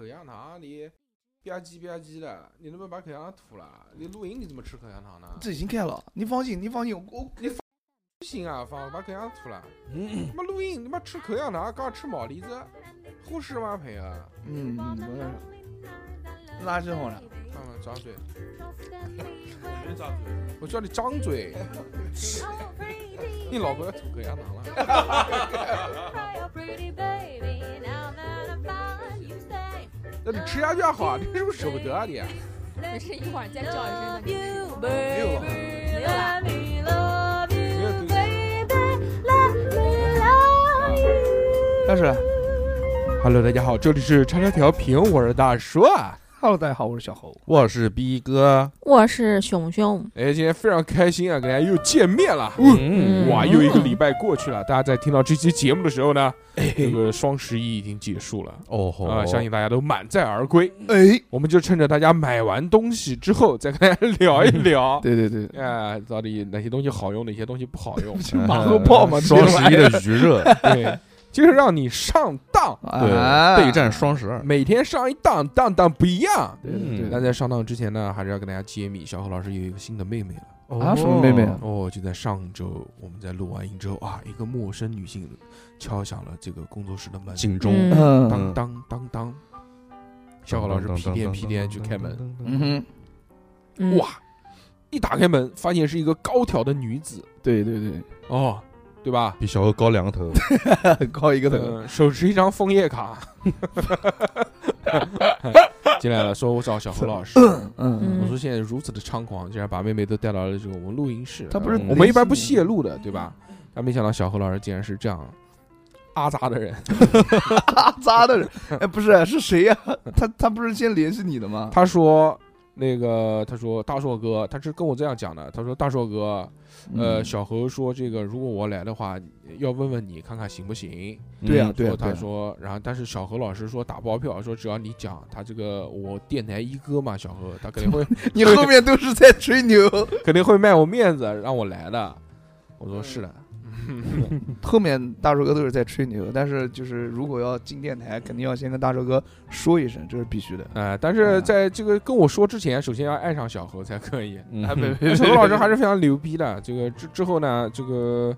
口香糖，你吧唧吧唧的，你能不能把口香糖吐了？你录音你怎么吃口香糖呢？这已经开了，你放心，你放心，我不行啊，放把口香糖吐了。他妈录音，你妈吃口香糖，刚吃毛栗子，护士吗朋友！嗯，我垃圾好了，他们张嘴，别张嘴，我叫你张嘴。你老婆要吐口香糖了，那你吃下去好啊，你是不是舍不得啊你？没事，一会儿再叫一声你吃。没有了。没有了。没有对但是 Hello，大家好，这里是叉叉调频，我是大叔啊。，Hello，大家好，我是小侯。我是逼哥，我是熊熊，哎，今天非常开心啊，跟大家又见面了。嗯。哇，又一个礼拜过去了，大家在听到这期节目的时候呢，这个双十一已经结束了。哦吼。啊，相信大家都满载而归。哎，我们就趁着大家买完东西之后，再跟大家聊一聊，对 对对，啊，到底哪些东西好用，哪些东西不好用？就 马后炮嘛，双十一的余热，对，就是让你上当，对，啊备战双十二，每天上一当，当当不一样。对对对那在上当之前呢，还是要跟大家揭秘，小何老师有一个新的妹妹了。啊，什么妹妹啊？哦，就在上周，我们在录完音之后啊，一个陌生女性敲响了这个工作室的门，警钟，嗯当嗯当当当，小何老师屁颠屁颠去开门，嗯哼，嗯，哇，一打开门，发现是一个高挑的女子，对对对，哦，对吧？比小何高两个头，高一个头，嗯，手持一张枫叶卡，进来了，说我找小何老师。嗯，我说现在如此的猖狂，竟然把妹妹都带到了这个我们录音室。他不是呃我们一般不泄露的，对吧？但没想到小何老师竟然是这样阿扎的人。阿扎的人，哎，不是，是谁呀？他他不是先联系你的吗？他说那个，他说大硕哥，他是跟我这样讲的。他说大硕哥，呃，嗯小何说这个如果我来的话，要问问你看看行不行。对呀嗯说对呀对呀，他说，然后但是小何老师说打包票，说只要你讲他这个我电台一哥嘛，小何他肯定会 你后面都是在吹牛，肯定会卖我面子让我来的。我说是的，后面大叔哥都是在吹牛，但是就是如果要进电台，肯定要先跟大叔哥说一声，这是必须的。呃，但是在这个跟我说之前，首先要爱上小何才可以。小何老师还是非常牛逼的。这个之之后呢，这个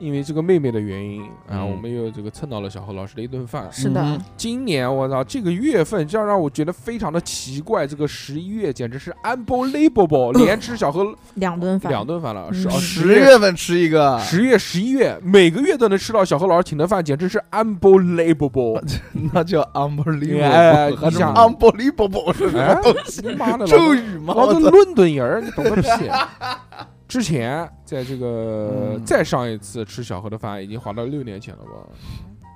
因为这个妹妹的原因啊，嗯我们又这个蹭到了小何老师的一顿饭。是的，嗯今年我操，这个月份这样让我觉得非常的奇怪。这个十一月简直是 unbelievable，连吃小何两顿饭，两顿饭了。嗯是哦，十月份吃一个，十月、十一月，每个月都能吃到小何老师请的饭，简直是 unbelievable。那叫 unbelievable，哎还是你想 unbelievable 是什么哎东西？妈的，咒语吗？老子我操伦敦人儿，你懂个屁！之前在这个嗯。再上一次吃小何的饭，已经划到六年前了吧？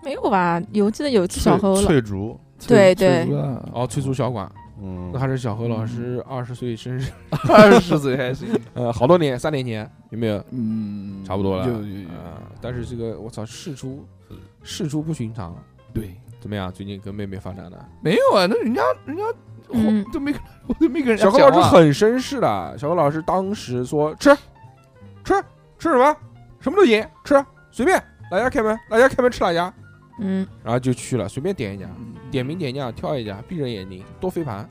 没有吧？有记得有一次小何了，翠竹，对对。哦，翠竹小馆，嗯。那还是小何老师二十岁生日，二十岁还行，呃，好多年，三年前有没有？嗯，差不多了。有有有，啊，但是这个我操，事出事出不寻常，对，怎么样？最近跟妹妹发展的？没有啊，那人家人家都没我都没跟人家小何老师很绅士的，小何老师当时说吃吃吃什么？什么都行，吃随便，哪家开门哪家开门吃哪家，嗯，然后就去了，随便点一家，嗯。点名点将挑一家，闭着眼睛多飞盘，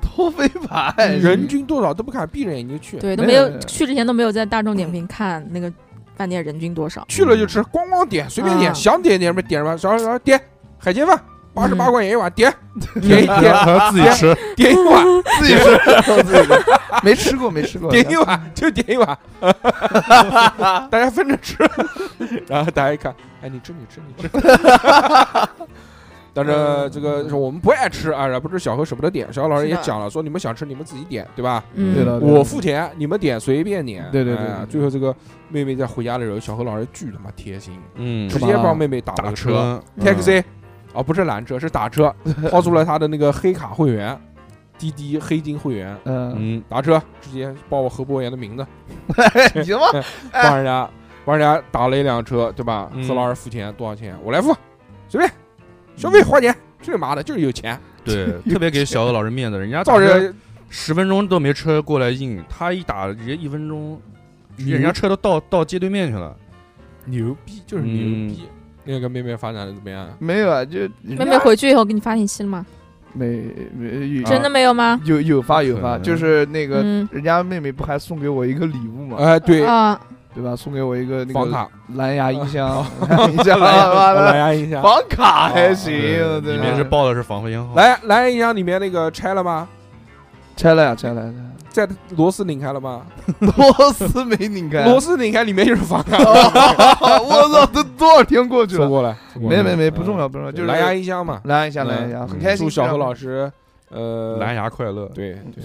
多飞盘，人均多少都不看，闭着眼睛就去，对，都没有去之前都没有在大众点评看那个饭店人均多少，去了就吃，咣咣点，随便点，啊想点点什么？点什么，然后然后点海鲜饭，八十八嗯。块钱一碗，点 点一点 自己吃，点一碗，自己吃，自己吃，没吃过没吃过，点一碗就点一碗，大家分着吃，然后大家一看，哎，你吃你吃你吃。但是这个是我们不爱吃啊，然后不是小何舍不得点，小何老师也讲了，说你们想吃你们自己点，对吧？嗯，对的我付钱，你们点随便点。对对对对哎最后这个妹妹在回家的时候，小何老师巨他妈贴心，嗯。直接帮妹妹打了车。车，，taxi，哦不是拦车是打车，掏出了他的那个黑卡会员，滴滴黑金会员，嗯，嗯，打车直接报我何博言的名字，你行吗？帮人家帮人家打了一辆车，对吧？嗯何老师付钱多少钱？我来付，随便，消费花钱，去你妈的，就是有钱，对，特别给小何老师面子，人家造着十分钟都没车过来应，他一打直接一分钟，直接人家车都到到街对面去了，牛逼，就是牛嗯逼。那个妹妹发展的怎么样？没有啊，就妹妹回去以后给你发信息了吗？没没有真的没有吗？有有发有发，就是那个嗯人家妹妹不还送给我一个礼物吗，哎，对，啊，对吧？送给我一个那个房卡，蓝牙音箱，蓝牙音箱，蓝牙音箱，房卡还行，对对吧里面是报的是防烟号。蓝蓝牙音箱里面那个拆了吗？拆了呀，拆了呀，在螺丝拧开了吗？螺丝没拧开，螺丝拧开里面就是房卡，我操，都多少天过去了？说过了，说过了。没没没，不重要不重要，就是蓝牙音箱嘛，蓝牙音箱，嗯。蓝牙音箱，很嗯开心。祝小何老师，呃，蓝牙快乐，对对，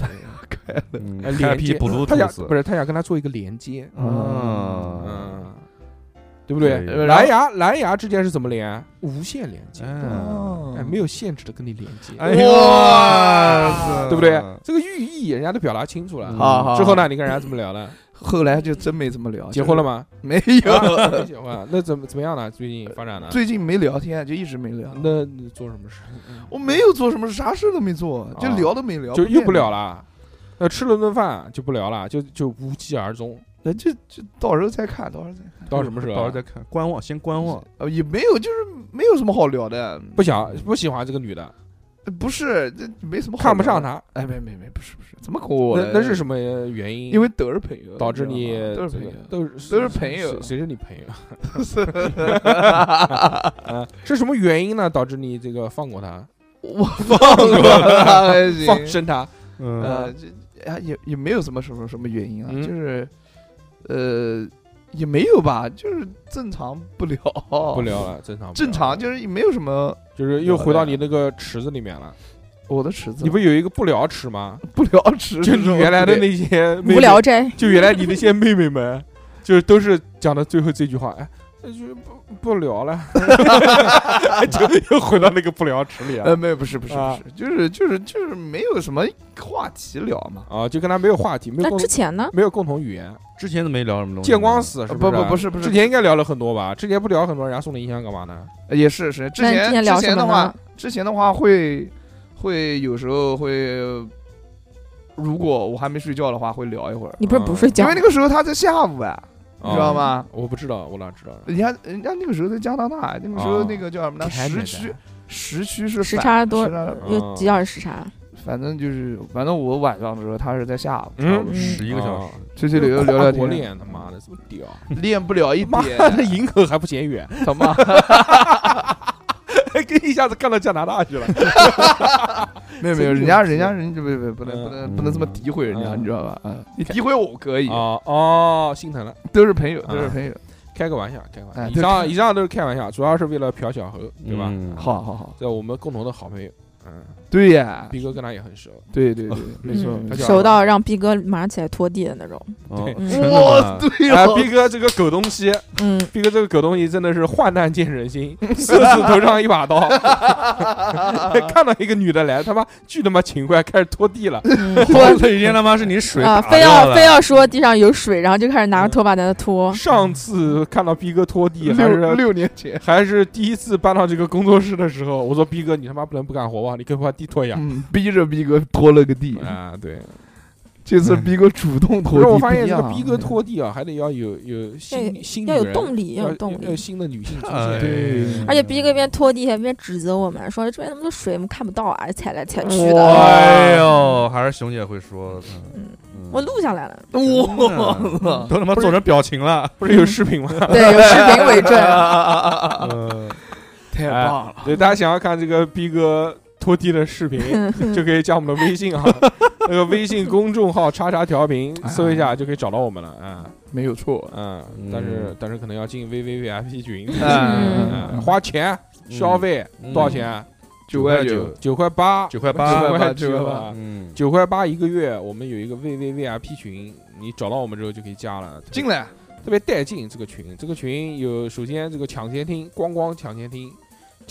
嗯。呃连接，Happy 他想不是他想跟他做一个连接，啊，嗯，对不对？对蓝牙蓝牙之间是怎么连？无线连接，嗯，哎，没有限制的跟你连接，哎呦哇对不对？这个寓意人家都表达清楚了。嗯好好。之后呢，你跟人家怎么聊的？后来就真没怎么聊，结婚了？吗？没有，没 结婚，那怎么怎么样呢？最近发展呢？最近没聊天，就一直没聊。那你做什么事？我没有做什么，啥事都没做，就啊聊都没聊，就又不聊了。了。呃，吃了顿饭就不聊了，就就无疾而终。那就就到时候再看，到时候再看。到什么时候啊？到时候再看，观望，先观望。呃，也没有，就是没有什么好聊的。不想不喜欢这个女的，呃不是，这没什么好。看不上她，哎，没没没，不是不是，怎么跟我？那那是什么原因？因为都是朋友，导致你都是朋友。都是都是朋友谁谁是你朋友？啊，是什么原因呢？导致你这个放过她，我放过他还行，放生她？嗯呃，这啊也也没有什么什么什么原因啊，嗯就是呃也没有吧，就是正常不聊，不聊了，正常不聊正常就是也没有什么就是又回到你那个池子里面了。我的池子，你不有一个不聊池吗？不聊池，就你原来的那些妹妹无聊斋，就原来你那些妹妹们，就是都是讲的最后这句话，哎，那就不不聊了，就又回到那个不聊池里呃，没有，不是不是啊不是，就是就是就是没有什么话题聊嘛。啊，就跟他没有话题，没有那共之前呢？没有共同语言，之前都没聊什么东西。见光死是不是？不不是不是之前应该聊了很多吧？之前不聊很多，人家送你音箱干嘛呢？呃也是是，之那前之前聊什么之前的话？，之前的话会会有时候会，如果我还没睡觉的话，会聊一会儿。你不是不睡觉因为？那个时候他在下午啊，你知道啊？吗？我不知道，我哪知道？人家人家那个时候在加拿大，那个时候哦那个叫什么呢？时区时区是时反差多有几小时时差？反正就是反正我晚上的时候，他是在下午，嗯嗯。十一个小时，出去旅游聊聊国天，练，他妈的这么屌！练不了一妈点，的，营口还不嫌远，他妈。跟 一下子干到加拿大去了。没有没有，人家人家人家不不不能不能不能这么诋毁人家，嗯你知道吧？啊，你诋毁我可以，哦哦，心疼了，都是朋友，都是啊朋友。开个玩笑，开个玩笑。哎以上以上都是开玩笑，主要是为了嫖小猴，对吧？嗯，好好好，在我们共同的好朋友，嗯，对呀，逼哥跟他也很熟，对对对，没错嗯。没错。熟到让逼哥马上起来拖地的那种。哦。对嗯。真的哇，吗？对哎，哦，逼哥这个狗东西，嗯，逼哥这个狗东西真的是患难见人心，狮子头上一把刀，看到一个女的来，他妈巨他妈勤快，开始拖地了，嗯。我那天他妈是你水啊，打非掉了。要非要说地上有水，然后就开始拿着拖把在那拖。上次看到逼哥拖地还六是六年前，还是第一次搬到这个工作室的时候，我说逼哥你他妈不能不干活吧，你给我把地拖一下。嗯，逼着逼哥拖了个地。啊，对，这次逼哥主动拖地，不是我发现这个逼哥拖地啊，还得要有有新新要有动力，要要有动要有。新的女性出哎现。对而且逼哥一边拖地还一边指责我们，说这边那么多水，我们看不到啊，踩来踩去的。哎呦，还是熊姐会说，嗯嗯我录下来了，哇，都他妈做成表情了，不是有视频吗？对，有视频为证。嗯，太哎棒了！对，大家想要看这个逼哥拖地的视频，就可以加我们的微信啊，那个微信公众号“叉叉调频”，搜一下就可以找到我们了啊。没有错，嗯，嗯但是但是可能要进 VVVIP 群，嗯嗯，花钱消费嗯。多少钱？九块九，九块八，九块八九块八九。九块八。嗯，九块八一个月，我们有一个 VVVIP 群，你找到我们之后就可以加了，进来，特别带劲。这个群，这个群有首先这个抢先听，光光抢先听，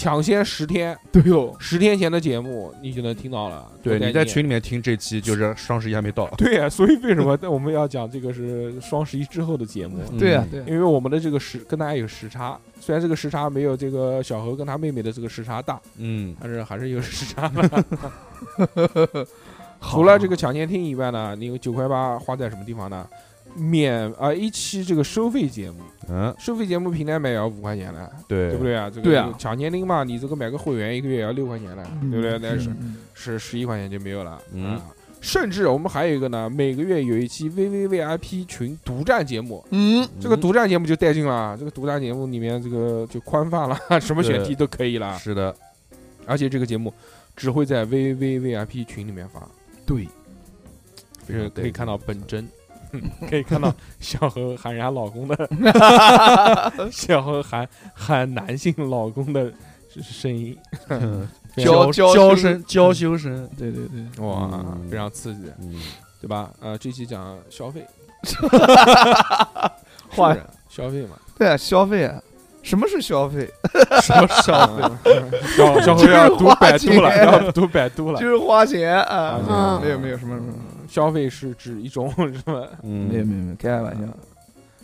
抢先十天，对哦，十天前的节目你就能听到了。对，你在群里面听这期，就是双十一还没到，对呀、所以为什么 我们要讲这个是双十一之后的节目？对呀嗯，对呀，因为我们的这个时跟大家有时差，虽然这个时差没有这个小何跟他妹妹的这个时差大，嗯，但是还是有时差的。除了这个抢先听以外呢，你有九块八花在什么地方呢？免啊一期这个收费节目，嗯，收费节目平台买也要五块钱了，对对不？对啊？这个对啊抢年龄嘛，你这个买个会员一个月也要六块钱的，对不对？那是嗯是十一块钱就没有了，嗯啊。甚至我们还有一个呢，每个月有一期 VVVIP 群独占节目，嗯，这个独占节目就带劲了。这个独占节目里面，这个就宽泛了，什么选题都可以了。是的，而且这个节目只会在 VVVIP 群里面发，对，就非常是可以看到本真，可以看到小何喊人家老公的，小何喊喊男性老公的声音，娇娇声。娇羞声，对对对，哇嗯，非常刺激，嗯，对吧？呃，这期讲消费，话消费嘛，对啊，消费啊，什么是消费？什么消费？嗯小小何要读百度了，要读百度了。就。是花钱啊，嗯没有没有什么什么，消费是指一种 什么？嗯，没有没有没有，开玩笑，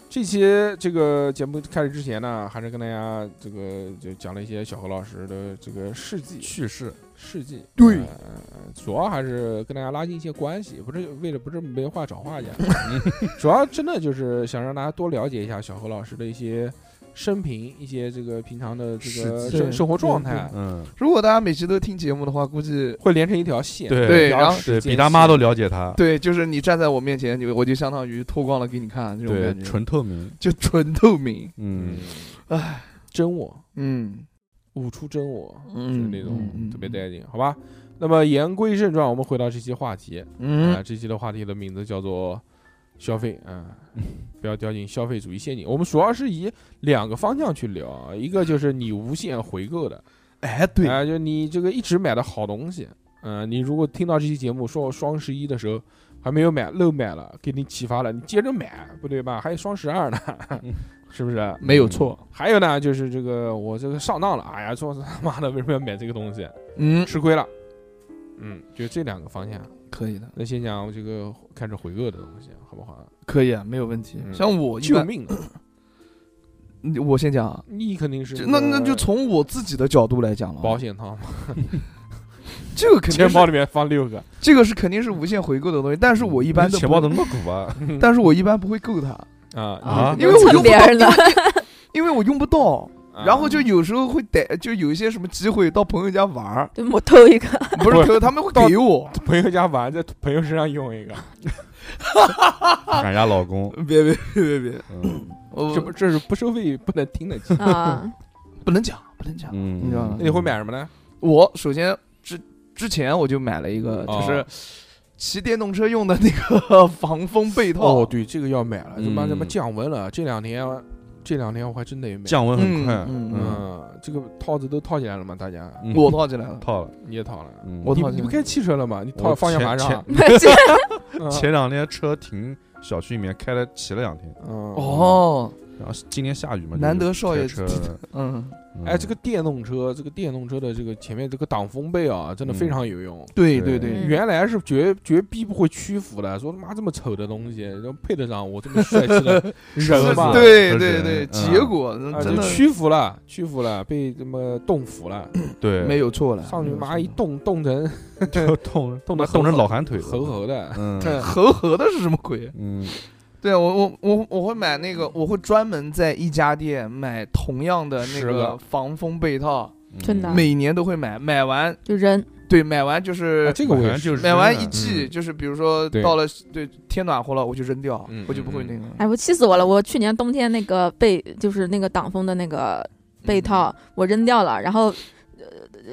这期这个节目开始之前呢，还是跟大家这个就讲了一些小何老师的这个事迹，趣事，事迹。对。呃主要还是跟大家拉近一些关系，不是为了不是没话找话讲，主要真的就是想让大家多了解一下小何老师的一些生平，一些这个平常的这个生生活状态，嗯，如果大家每期都听节目的话，估计会连成一条线。对对然后比较时对比他妈都了解他，对，就是你站在我面前，你我就相当于脱光了给你看这种对，感觉，纯透明，就纯透明，嗯。嗯，唉，真我。嗯。舞出真我，嗯就是那种特别带劲，好吧？那么言归正传，我们回到这期话题，啊，嗯，这期的话题的名字叫做消费啊，不要掉进消费主义陷阱。我们主要是以两个方向去聊啊，一个就是你无限回购的，哎，对，啊，就你这个一直买的好东西，嗯、你如果听到这期节目说双十一的时候还没有买，漏买了，给你启发了，你接着买，不对吧？还有双十二呢，是不是？没有错，还有呢，就是这个我这个上当了，哎呀，说他妈的为什么要买这个东西，嗯，吃亏了。嗯，就这两个方向。可以的，那先讲这个开始回购的东西，好不好？可以啊，没有问题。嗯像我一般，救命啊！我先讲啊，你肯定是就那那就从我自己的角度来讲了，保险套嘛，这个肯定是钱包里面放六个，这个是肯定是无限回购的东西，但是我一般都不钱包怎么那么鼓啊？但是我一般不会够它，啊啊因为我蹭用不到别人的，因为我用不到。啊然后就有时候会逮，就有一些什么机会到朋友家玩儿，就我偷一个，不是偷，他们会给我。朋友家玩，在朋友身上用一个，喊人家老公，别别别别别，嗯。这不这是不收费不能听的节目。啊，不能讲，不能讲。嗯，你知道吗？那你会买什么呢？我首先之之前我就买了一个，哦。就是骑电动车用的那个 防风被套。哦，对，这个要买了，他妈嗯。他妈降温了，这两天这两天我还真的也没。降温很嗯快，嗯这个套子都套起来了吗？大家嗯我套起来了。套了，你也套了？嗯我套起来你你不开汽车了吗？你套我方向盘前上。前两天车停小区里面开了骑了两天，嗯哦，然后今天下雨嘛，难得少爷开车，嗯，哎，这个电动车，这个电动车的这个前面这个挡风被啊，真的非嗯常有用。对对对。原来是绝绝逼不会屈服的，说他妈这么丑的东西，然后配得上我这么帅气的 人吗？是人对对对，嗯。结果啊，真的就屈服了，屈服了，被这么冻服了，对，没有错了，上去妈一冻冻成就 冻冻得冻成老寒腿了，猴猴的，嗯猴猴的是什么鬼？嗯，对我我我我会买那个，我会专门在一家店买同样的那个个防风被套，真的嗯每年都会买，买完就扔，对买完就是啊这个我就是买完一季，嗯。就是比如说到了对天暖和了，我就扔掉嗯，我就不会那个。哎，我气死我了！我去年冬天那个被，就是那个挡风的那个被套，我扔掉了，然后，呃，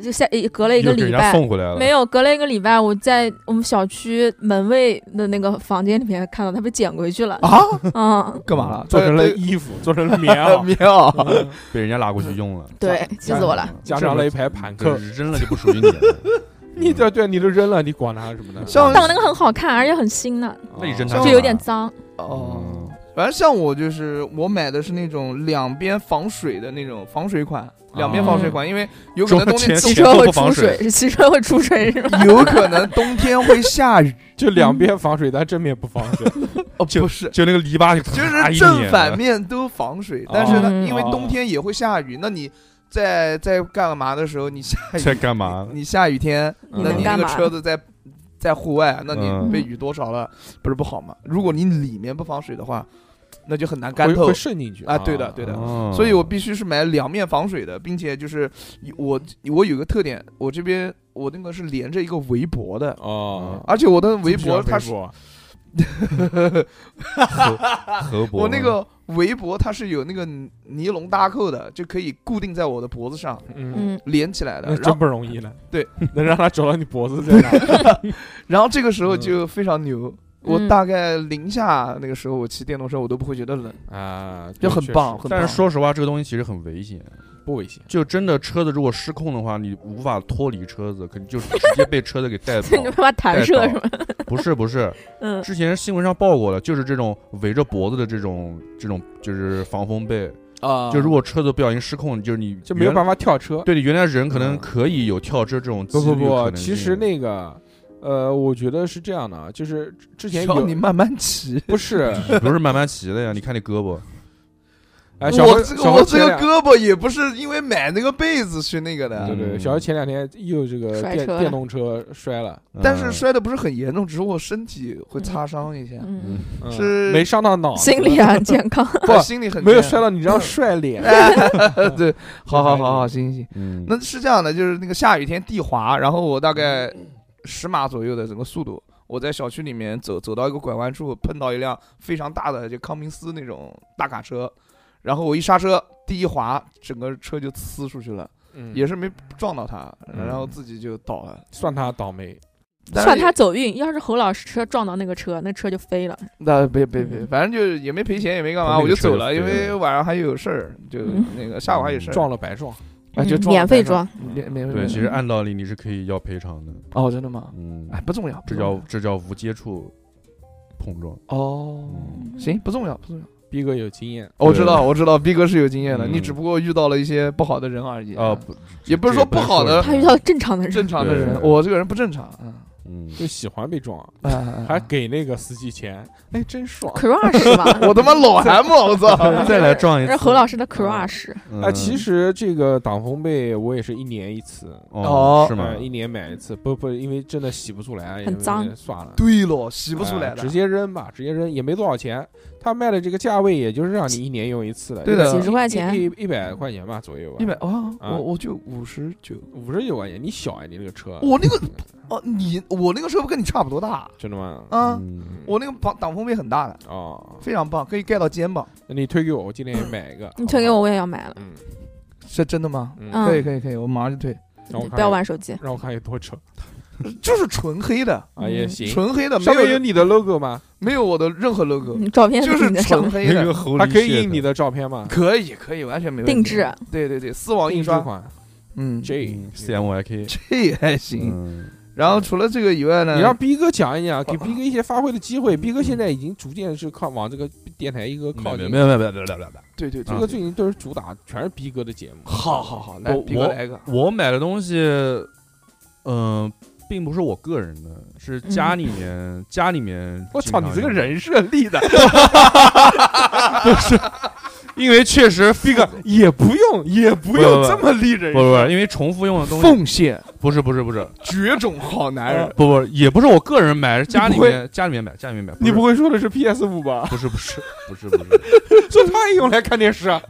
就下隔了一个礼拜，送回来了，没有，隔了一个礼拜，我在我们小区门卫的那个房间里面看到他被捡回去了。啊，嗯，干嘛了？做成了衣服，做成了棉袄，棉袄。嗯被人家拿过去用了，对，气死我了。加上了一排坦这克。扔了就不属于你了。你对对，你都扔了，你管它什么呢？像但我那个很好看，而且很新呢，那你扔它像就有点脏。哦，嗯，反正像我就是我买的是那种两边防水的那种防水款，两边防水管，因为有可能冬天汽车会出水水，汽车会出水是吧？有可能冬天会下雨。就两边防水，但正面不防水。哦，就不是，就那个篱笆就就是正反面都防水，但是呢，嗯因为冬天也会下雨，那你在在干嘛的时候，你下雨在干嘛？你下雨天，那你那个车子在在户外，那你嗯被雨多少了，不是不好吗？如果你里面不防水的话，那就很难干透会会渗进去啊。对的，对的。哦所以我必须是买两面防水的，并且就是我我有个特点，我这边我那个是连着一个围脖的，哦，而且我的围脖它是脖 河脖，我那个围脖它是有那个尼龙搭扣的，就可以固定在我的脖子上嗯，嗯，连起来的。那真不容易了。对，能让它找到你脖子在哪？然后这个时候就非常牛。我嗯大概零下那个时候，我骑电动车我都不会觉得冷，啊，就很棒但是说实话，这个东西其实很危险。不危险。就真的车子如果失控的话，你无法脱离车子，可能就直接被车子给带你跑。把它弹射是吗？不是不是，嗯，之前新闻上报过了，就是这种围着脖子的这种这种就是防风被，啊就如果车子不小心失控，就是你就没有办法跳车。对你原来人可能嗯可以有跳车这种不不不，其实那个，呃，我觉得是这样的啊，就是之前有教你慢慢骑。不是，不是慢慢骑的呀，你看你胳膊，哎，小我这个我这个胳膊也不是因为买那个被子去那个的，对对，嗯小何前两天又这个电摔车了。电动车摔了，但是嗯摔的不是很严重，只是我身体会擦伤一下，嗯，嗯。嗯是没伤到脑，心理啊很健康。不心理很没有健摔到你这张帅脸。对，好好好好，行行行。嗯，那是这样的，就是那个下雨天地滑，然后我大概十码左右的整个速度，我在小区里面走，走到一个拐弯处，碰到一辆非常大的就康明斯那种大卡车，然后我一刹车，第一滑，整个车就呲出去了，嗯也是没撞到他，嗯然后自己就倒了。算他倒霉。算他走运，要是侯老师车撞到那个车，那车就飞了。那别别别，嗯反正就也没赔钱，也没干嘛，我就走了，因为晚上还有事儿，就嗯那个下午还有事儿，撞了白撞，啊就免费装，免免费。对，其实按道理你是可以要赔偿的，哦，真的吗？嗯，哎，不重要，这叫这叫无接触碰撞，哦，行，不重要，不重要。逼哥有经验。我知道，我知道，逼哥是有经验的，嗯。你只不过遇到了一些不好的人而已。啊，，不，也不是说不好的他遇到正常的人，正常的人，我这个人不正常，嗯，嗯，就喜欢被撞，啊还给那个司机钱，哎，真爽。crush 吧？我他妈老 M，我操！再来撞一次，这是侯老师的 crush，嗯。啊，其实这个挡风被我也是一年一次，哦哦是吗？呃，？一年买一次，不不，因为真的洗不出来，很脏。算了，对了，洗不出来的，哎直接扔吧，直接扔也没多少钱。他卖的这个价位，也就是让你一年用一次的，对的。一几十块钱。一一一百块钱吧左右吧，一百哦，啊。我我就五十九，五十九块钱。你小啊，你那个车，我那个哦，你我那个车不跟你差不多大。真的吗？啊，嗯。我那个挡挡风被很大的，哦，非常棒，可以盖到肩膀，那你推给我，我今天也买一个。你推给我，我也要买了。嗯。是真的吗？嗯，嗯。可以可以可以，我马上就退，让我看不要玩手机。让我看有多丑 就是纯黑的，啊，也嗯行。纯黑的，没有上面有你的 logo 吗？没有我的任何 logo，嗯照片就是的上面纯黑的个，猴它可以印你的照片吗？可以可以，完全没问题。定制，对对对，丝网印刷，定制款嗯，J C M Y K，这还行。嗯，然后除了这个以外呢，你让逼哥讲一讲，给逼哥一些发挥的机会。逼哥现在已经逐渐是靠往这个电台一个靠近没，有没有没有没有没有没有，对对对这个，最近都是主打全是逼哥的节目。好好好，来我逼哥来一个，我买的东西，嗯，并不是我个人的，是家里面家里面。我操，你这个，人设立的，不是因为确实逼哥也不用也不用这么立人不不因为重复用的东西，奉献不是不是不是，绝种好男人，不不也不是我个人买，是家里面家里面买，家里面买。你不不会说的是 PS 五吧？不是不是不是不是这他也用来看电视啊？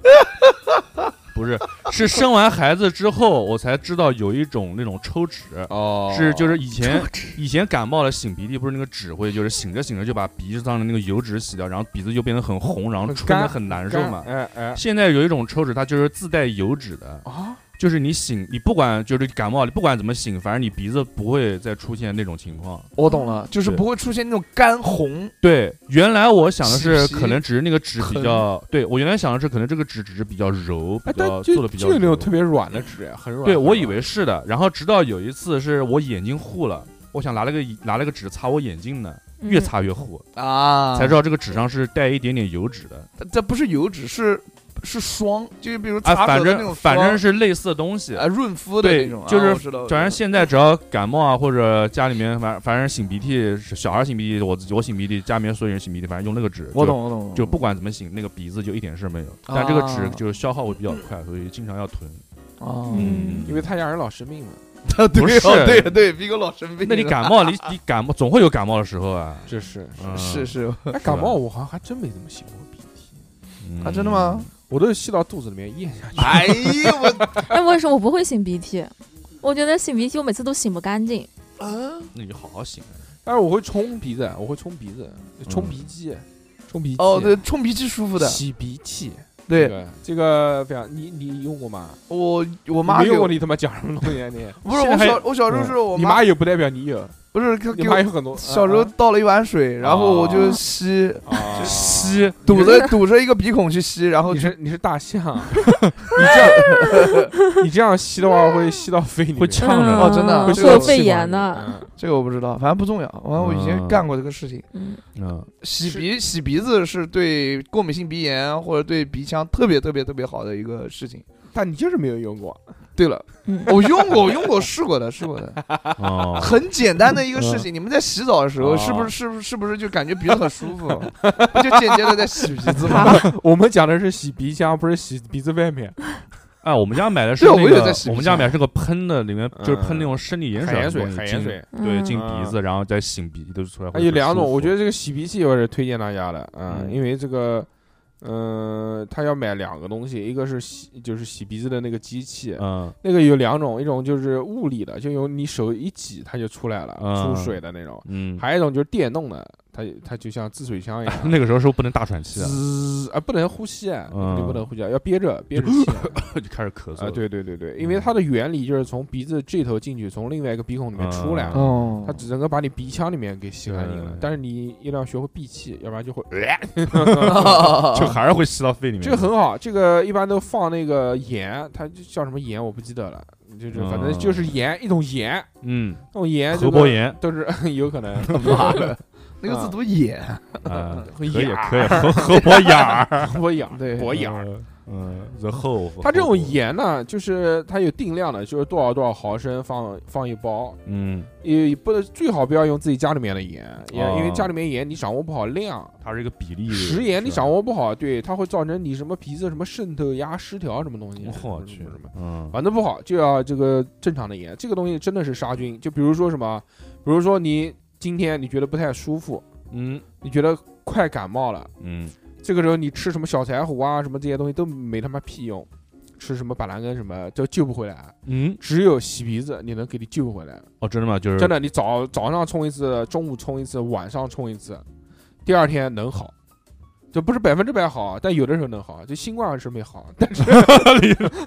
不是，是生完孩子之后，我才知道有一种那种抽纸，哦是就是以前以前感冒了擤鼻涕，不是那个纸会就是擤着擤着就把鼻子上的那个油脂洗掉，然后鼻子就变得很红，然后很干吹得很难受嘛。哎哎现在有一种抽纸，它就是自带油脂的，啊，就是你醒，你不管就是感冒，你不管怎么醒，反正你鼻子不会再出现那种情况。我懂了，就是不会出现那种干红，对，原来我想的是可能只是那个纸比较，对我原来想的是可能这个纸只是比较柔，比哎，较但做的比较柔就有那种特别软的纸，哎很软。对，我以为是的。然后直到有一次是我眼睛糊了，我想拿了个拿了个纸擦我眼镜呢，越擦越糊，啊才知道这个纸上是带一点点油脂的。道这不是油脂，是是霜，就是比如啊，反擦手的那种正反正是类似的东西。啊润肤的那种，就是反正现在只要感冒啊，或者家里面反反正擤鼻涕，小孩擤鼻涕，我我擤鼻涕，家里面所有人擤鼻涕，反正用那个纸，我懂我懂，我懂就不管怎么擤，那个鼻子就一点事儿没有。但这个纸啊就是消耗会比较快，所以经常要囤。哦，嗯因为他家人老生病嘛。不是哦对 对，逼哥老生病。那你感冒，你你感冒总会有感冒的时候啊。这是。嗯是是哎，感冒我好像还真没怎么擤过鼻涕，嗯啊，真的吗？我都是吸到肚子里面咽下去。哎呀，我哎，为什么我不会擤鼻涕？我觉得擤鼻涕我每次都擤不干净。嗯，那你就好好擤。但是我会冲鼻子，我会冲鼻子，冲鼻涕，冲鼻涕。哦，对，冲鼻涕舒服的。洗鼻器。对这个这个非常，你你用过吗？我我妈没用过，你他妈讲什么东西啊你？不是我小我小时候是我你妈有不代表你有，不是给你给我妈有很多。小时候倒了一碗水，然后我就吸，啊，吸，堵着堵着一个鼻孔去吸，然后你是你是大象，你这样你这样吸的话会吸到肺里面，会呛着哦真的会这个会有肺炎这个我不知道，反正不重要。反正，我以前嗯干过这个事情。嗯，嗯，洗鼻洗鼻子是对过敏性鼻炎或者对鼻腔特别特别特别好的一个事情。但你就是没有用过。对了，嗯我用过，我用过，试过的，试过的，哦，很简单的一个事情。你们在洗澡的时候，哦是不是是不是是不是就感觉鼻子很舒服？不就间接的在洗鼻子吗？我们讲的是洗鼻腔，不是洗鼻子外面。哎，我们家买的是那个我也在洗，我们家腔买是个喷的，里面就是喷嗯那种生理盐海盐水盐水对，嗯进鼻子，然后再擤鼻都出来。还有两种，我觉得得这个洗鼻器我是推荐大家的，嗯，嗯因为这个，嗯，他要买两个东西，一个是洗就是洗鼻子的那个机器，嗯那个有两种，一种就是物理的，就用你手一挤它就出来了，嗯出水的那种；嗯，还有一种就是电动的，它它就像自水枪一样，那个时候是不是不能大喘气啊，滋啊不能呼吸啊，嗯。你不能呼吸啊，要憋着憋着气。就开始咳嗽。啊，对对对对，因为它的原理就是从鼻子这头进去，从另外一个鼻孔里面出来。它只能够把你鼻腔里面给吸干净了对，但是你一定要学会闭气，要不然就会。就还是会吸到肺里面。这个很好，这个一般都放那个盐，它就叫什么盐我不记得了，就是反正就是盐，一种盐，嗯，那种盐，河伯盐。都是有可能。妈的，那个字读眼，啊，可以眼儿可以，河河伯眼儿，博氧，对博氧。嗯，the whole，它这种盐呢，就是它有定量的，就是多少多少毫升放放一包，嗯，也不能最好不要用自己家里面的盐，因哦因为家里面盐你掌握不好量，它是一个比例，食盐你掌握不好，对，它会造成你什么鼻子什么渗透压失调什么东西，我去什么。嗯反正不好，就要这个正常的盐。这个东西真的是杀菌。就比如说什么，比如说你今天你觉得不太舒服，嗯你觉得快感冒了，嗯，这个时候你吃什么小柴胡啊，什么这些东西都没他妈屁用，吃什么板蓝根什么都救不回来。嗯，只有洗鼻子你能给你救回来。哦，真的吗？就是真的，你早早上冲一次，中午冲一次，晚上冲一次，第二天能好。就不是百分之百好，但有的时候能好。就新冠是没好，但是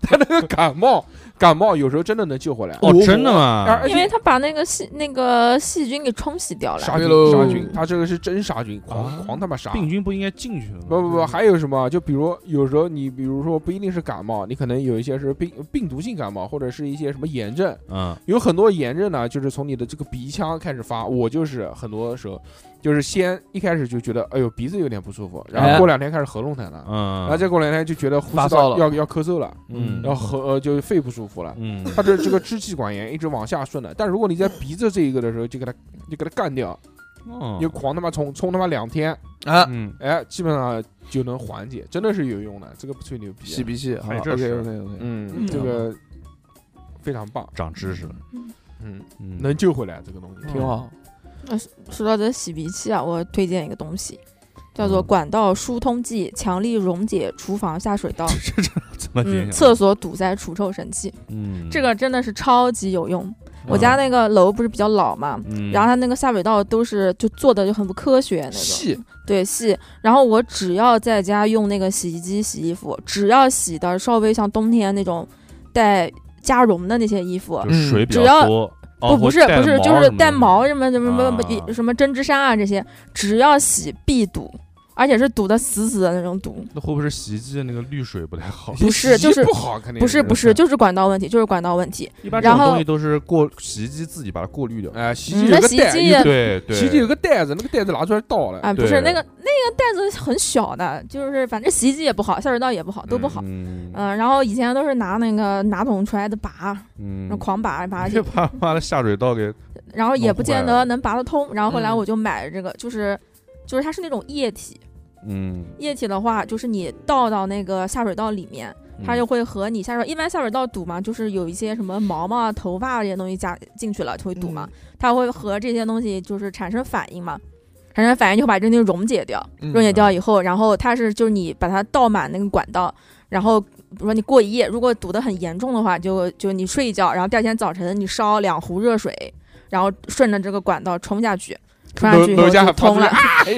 他那个感冒，感冒有时候真的能救回来。哦，真的吗？而因为他把那个细那个细菌给冲洗掉了。杀菌杀菌，他这个是真杀菌，狂啊狂他妈杀。病菌不应该进去的吗？不不不，还有什么？就比如有时候你比如说不一定是感冒，你可能有一些是病病毒性感冒，或者是一些什么炎症。嗯有很多炎症呢，就是从你的这个鼻腔开始发。我就是很多时候就是先一开始就觉得哎呦鼻子有点不舒服，然哎后过两天开始喉咙疼了，嗯，然后再过两天就觉得呼吸道要要咳嗽了，嗯，然后喉呃就肺不舒服了。嗯，它这这个支气管炎一直往下顺的，但如果你在鼻子这一个的时候就给它就给它干掉，哦你就狂他妈冲冲他妈两天，啊，嗯哎，基本上就能缓解，真的是有用的，这个不吹牛逼。吸鼻器，好这事 OK OK，嗯，嗯这个非常棒，长知识了，嗯，嗯，能救回来这个东西。挺好。说到这洗鼻器啊，我推荐一个东西，叫做嗯管道疏通剂，强力溶解厨房下水道，这这 怎么嗯，厕所堵塞除臭神器，嗯，这个真的是超级有用。我家那个楼不是比较老嘛，嗯，然后它那个下水道都是就做的就很不科学那种，细，对细。然后我只要在家用那个洗衣机洗衣服，只要洗的稍微像冬天那种带加绒的那些衣服，就水比只要较多，哦不不是不是，就是带毛什么什么什么啊。什么针织衫啊这些，只要洗必堵，而且是堵得死死的那种堵。那会不会是洗衣机的那个滤水不太好？不是就是不好，肯定不是不是，就是管道问题，就是管道问题。一般这种然后东西都是过洗衣机自己把它过滤掉。哎，洗衣嗯机有个袋，那洗衣机对对，洗衣机有个袋子，那个袋子拿出来倒了。啊，不是那个那个袋子很小的，就是反正洗衣机也不好，下水道也不好，都不好。嗯嗯，然后以前都是拿那个马桶出来的拔，嗯那，狂拔 拔就把把它下水道给然后也不见得能拔得通。然后后来嗯我就买了这个，就是就是它是那种液体，嗯。液体的话，就是你倒到那个下水道里面，它嗯就会和你下水，一般下水道堵嘛，就是有一些什么毛毛啊、头发啊这些东西加进去了就会堵嘛，它会和这些东西就是产生反应嘛，产生反应就会把这个东西溶解掉，嗯溶解掉以后，然后它是就是你把它倒满那个管道，然后比如说你过一夜，如果堵得很严重的话，就就你睡一觉，然后第二天早晨你烧两壶热水，然后顺着这个管道冲下去。冲下去以后就通了，哎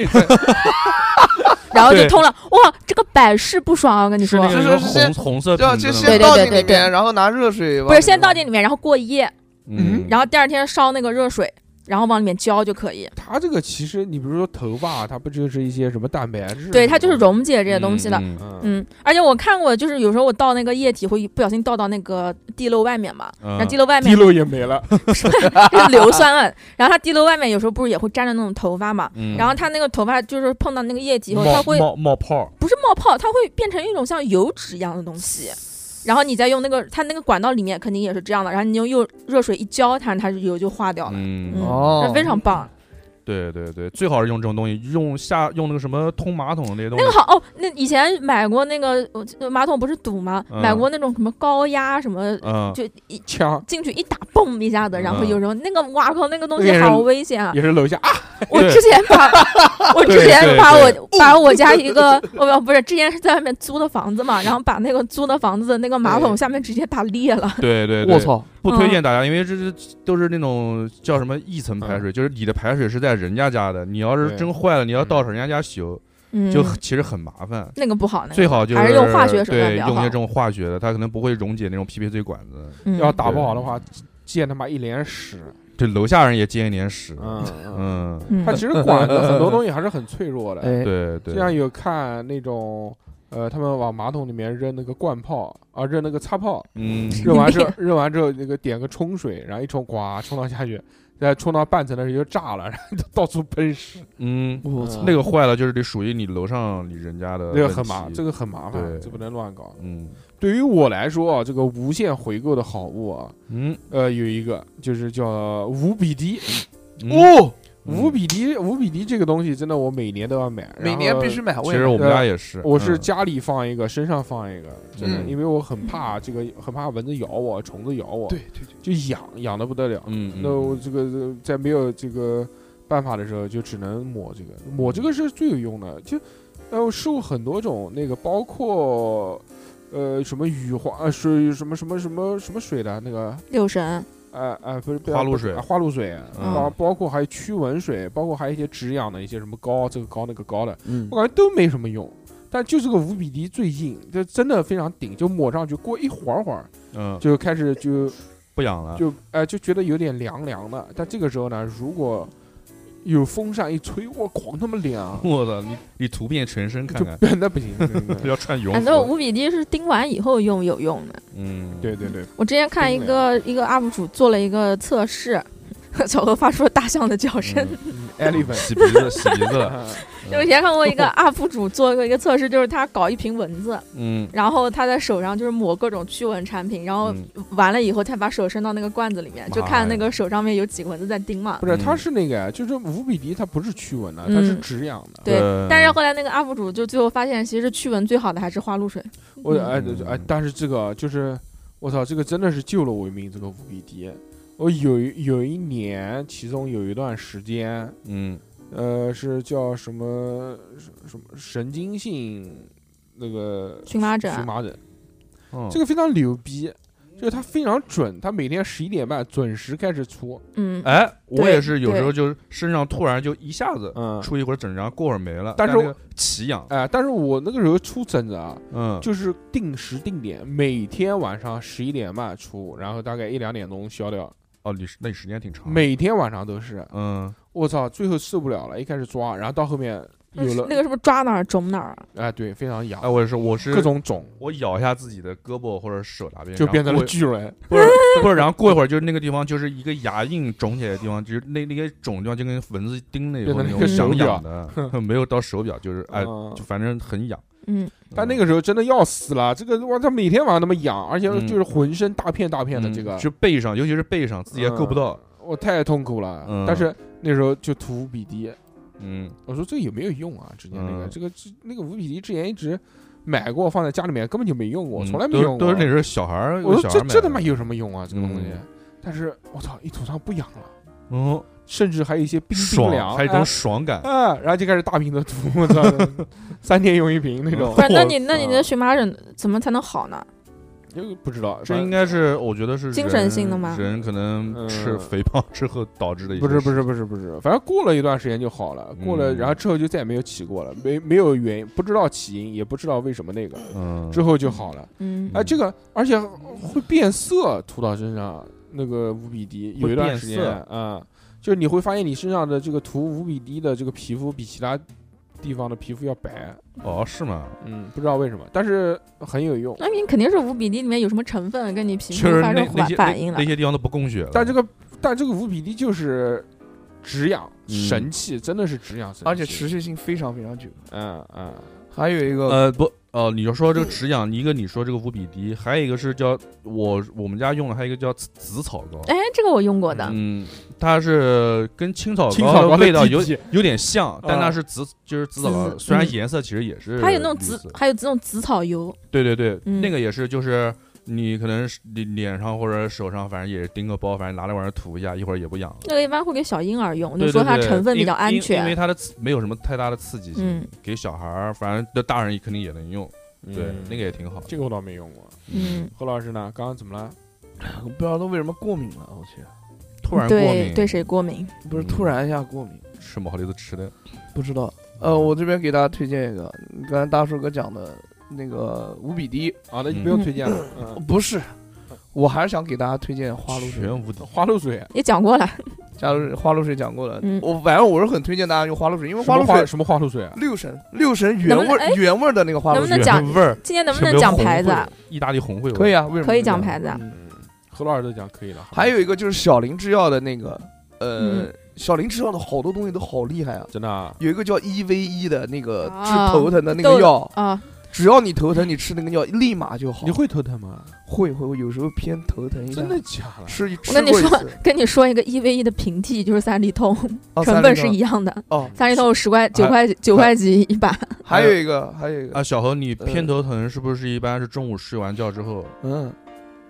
然后就通了。哇，这个百试不爽啊！我跟你说，是那个是红红色对啊，瓶子的吗就先倒对对对进里面，然后拿热水不是先倒进里面，然后过一夜，嗯，然后第二天烧那个热水，然后往里面浇就可以。它这个其实你比如说头发，它不就是一些什么蛋白质？对，它就是溶解这些东西的。嗯嗯，嗯，而且我看过，就是有时候我倒那个液体会不小心倒到那个地漏外面嘛，嗯然后地漏外面地漏也没了，是硫酸啊，然后它地漏外面有时候不是也会沾着那种头发嘛，嗯然后它那个头发就是碰到那个液体以后，它会冒冒泡，不是冒泡，它会变成一种像油脂一样的东西。然后你再用那个，它那个管道里面肯定也是这样的，然后你用用热水一浇它，它油就化掉了，嗯。嗯，哦。那非常棒。对对对，最好是用这种东西，用下用那个什么通马桶那些东西那个，好哦，那以前买过那个呃马桶不是堵吗？嗯买过那种什么高压什么，嗯，就一枪进去一打，嘣一下子，然后嗯有时候那个哇靠，那个东西好危险啊！也是楼下啊，我之前把，我之前把我对把我家一个，我不是之前是在外面租的房子嘛，然后把那个租的房子的那个马桶下面直接打裂了。对对对，我操，不推荐大家，因为这是都是那种叫什么一层排水，就是你的排水是在人家家的，你要是真坏了，你要到人家家修，嗯，就其实很麻烦。那个不好，那个最好就还是用化学手段比较好对用一些这。种化学的，它可能不会溶解那种 PVC 管子。嗯要打不好的话，溅他妈一脸屎。对，楼下人也溅一脸屎。嗯嗯，它其实管子很多东西还是很脆弱的。哎，对对就，像有看那种，呃，他们往马桶里面扔那个灌泡啊，扔那个擦炮，嗯，扔完之后，扔完之后那个点个冲水，然后一冲，呱，冲到下去，再冲到半层的时候就炸了，然后就到处喷屎，嗯，我操，那个坏了就是得属于你楼上你人家的那个很麻，这个很麻烦，这不能乱搞。嗯。对于我来说啊，这个无限回购的好物啊，嗯。呃，有一个就是叫五比迪，嗯。哦，五比迪，五比迪这个东西真的我每年都要买，每年必须。买，其实我们家也是，我是嗯家里放一个，身上放一个，真的，嗯因为我很怕这个，很怕蚊子咬我，虫子咬我，对对对，就痒，痒的不得了。嗯，嗯那我这个这个在没有这个办法的时候，就只能抹这个，抹这个是最有用的。就呃，我试过很多种，那个包括呃什么雨花呃水什么什么什么什么水的那个六神，呃呃不是花露水啊花露水，嗯包包括还有驱蚊水，包括还有一些止痒的一些什么膏，这个膏那个膏的，嗯我感觉都没什么用。但就是个五比迪最硬，就真的非常顶，就抹上去，过一会儿会儿嗯就开始就不痒了，就哎、就觉得有点凉凉的。但这个时候呢，如果有风扇一吹，我狂他妈凉，我操，你你图片全身看看，那不行。要穿羽绒反正，五比滴是钉完以后用有用的。嗯，对对对，我之前看一个一个 UP 主做了一个测试，小何发出了大象的叫声。elephant 洗鼻子洗鼻子。了，我以前看过一个 UP 主做过一个测试，就是他搞一瓶蚊子，嗯然后他在手上就是抹各种驱蚊产品，然后嗯完了以后，他把手伸到那个罐子里面，就看那个手上面有几个蚊子在叮嘛不。是，他是那个，就是五比迪，它不是驱蚊的，嗯它是止痒的。对对但是后来那个 UP 主就最后发现，其实驱蚊最好的还是花露水。我嗯哎对对哎，但是这个就是，我操，这个真的是救了我一命。这个五比迪，我有一有一年，其中有一段时间，嗯呃，是叫什么什么神经性那个荨麻疹荨麻疹，嗯，这个非常牛逼，就是它非常准，它每天十一点半准时开始出，嗯，哎，我对也是有时候就身上突然就一下子嗯，出一会儿疹，然后过会儿没了，但是那个奇痒，哎，但是我那个时候出疹子啊，嗯，就是定时定点，每天晚上十一点半出，然后大概一两点钟消掉，哦，你那你时间挺长，每天晚上都是，嗯，我操，最后受不了了，一开始抓，然后到后面有了，那个是不是抓哪儿肿哪儿啊？哎，对，非常痒哎，，我也是，我是各种肿，我咬一下自己的胳膊或者手哪边，就变成了巨人，不是不是，然后过一会儿就是那个地方就是一个牙印肿起来的地方，就是那那些肿的地方就跟蚊子叮那种痒那个手表痒的，没有到手表，就是哎，嗯就反正很痒。嗯，但那个时候真的要死了，这个我操，每天晚上那么痒，而且嗯就是浑身大片大片的嗯这个，就背上，尤其是背上，自己也够不到。我太痛苦了。嗯但是那时候就涂五比滴，嗯我说这有没有用啊？之前那个嗯这个这那个五比滴之前一直买过放在家里面，根本就没用过，嗯从来没用过。都是那时候小孩儿，我说这小孩儿买的这他妈有什么用啊？这个东西嗯，但是我操，一涂上不痒了，嗯，甚至还有一些冰冰爽，凉，还有一种哎爽感。啊，然后就开始大瓶的涂，我操，三天用一瓶那种不，是，那你那你的荨麻疹怎么才能好呢？就不知道，这应该是，我觉得是精神人性的吗？人可能吃嗯肥胖之后导致的一些不是不是不是不是，反正过了一段时间就好了，过了，嗯然后之后就再也没有起过了，没没有原因，不知道起因，也不知道为什么那个，嗯，之后就好了。嗯。哎，这个而且会变色，涂到身上那个无比滴，有一段时间变啊、就是你会发现你身上的这个涂无比滴的这个皮肤比其他地方的皮肤要白，哦是吗？嗯，不知道为什么，但是很有用。那你肯定是五比滴里面有什么成分跟你皮肤就是发生那那些反反应了那那。些地方都不供血了。但这个但这个五比例就是止痒嗯神器，真的是止痒神器，而且持续性非常非常久。嗯嗯，还有一个，呃不哦，你就说这个止痒，一个你说这个无比滴，还有一个是叫我我们家用的，还有一个叫紫紫草膏。哎，这个我用过的，嗯，它是跟青草膏青草膏的的味道有有点像，但啊它是紫就是紫草膏，虽然嗯颜色其实也是还有那种，紫还有这种紫草油，对对对，嗯那个也是就是。你可能是脸脸上或者手上，反正也是叮个包，反正拿来往上涂一下，一会儿也不痒了。那个一般会给小婴儿用，就对说它对对成分比较安全因因为。它的没有什么太大的刺激性，嗯给小孩儿，反正的大人肯定也能用。对，嗯那个也挺好。这个我倒没用过。嗯，何老师呢？刚刚怎么了？我不知道他为什么过敏了，我去，突然过对敏，对谁过敏？不是突然一下过敏，吃毛栗子吃的，不知道。呃，我这边给大家推荐一个，刚才大叔哥讲的那个五比滴，啊，那就嗯不用推荐了。嗯，不是，我还是想给大家推荐花露水。全无敌。花露水，也讲过了，加入花露水讲过了，嗯我反正我是很推荐大家用花露水，因为花花露水什么花露水啊？六神六神原味能不能哎儿原味儿的那个花露水能不能讲原味儿，今天能不能讲牌子啊？意大利红会可以啊，为什么可以讲牌子啊何老师都讲可以了。还有一个就是小林制药的那个，呃嗯，小林制药的好多东西都好厉害啊。真的啊，有一个叫一 v 一的那个治啊头疼的那个药，啊，只要你头疼，你吃那个药立马就好。你会头疼吗？会会会有时候偏头疼一下，真的假的？吃一吃我跟你说跟你说一个一 v 一的平替就是三里通，哦成本是一样的，哦。三丽痛十块九块九块几一把，还有一个还有一个啊，小何，你呃偏头疼是不是一般是中午睡完觉之后？嗯，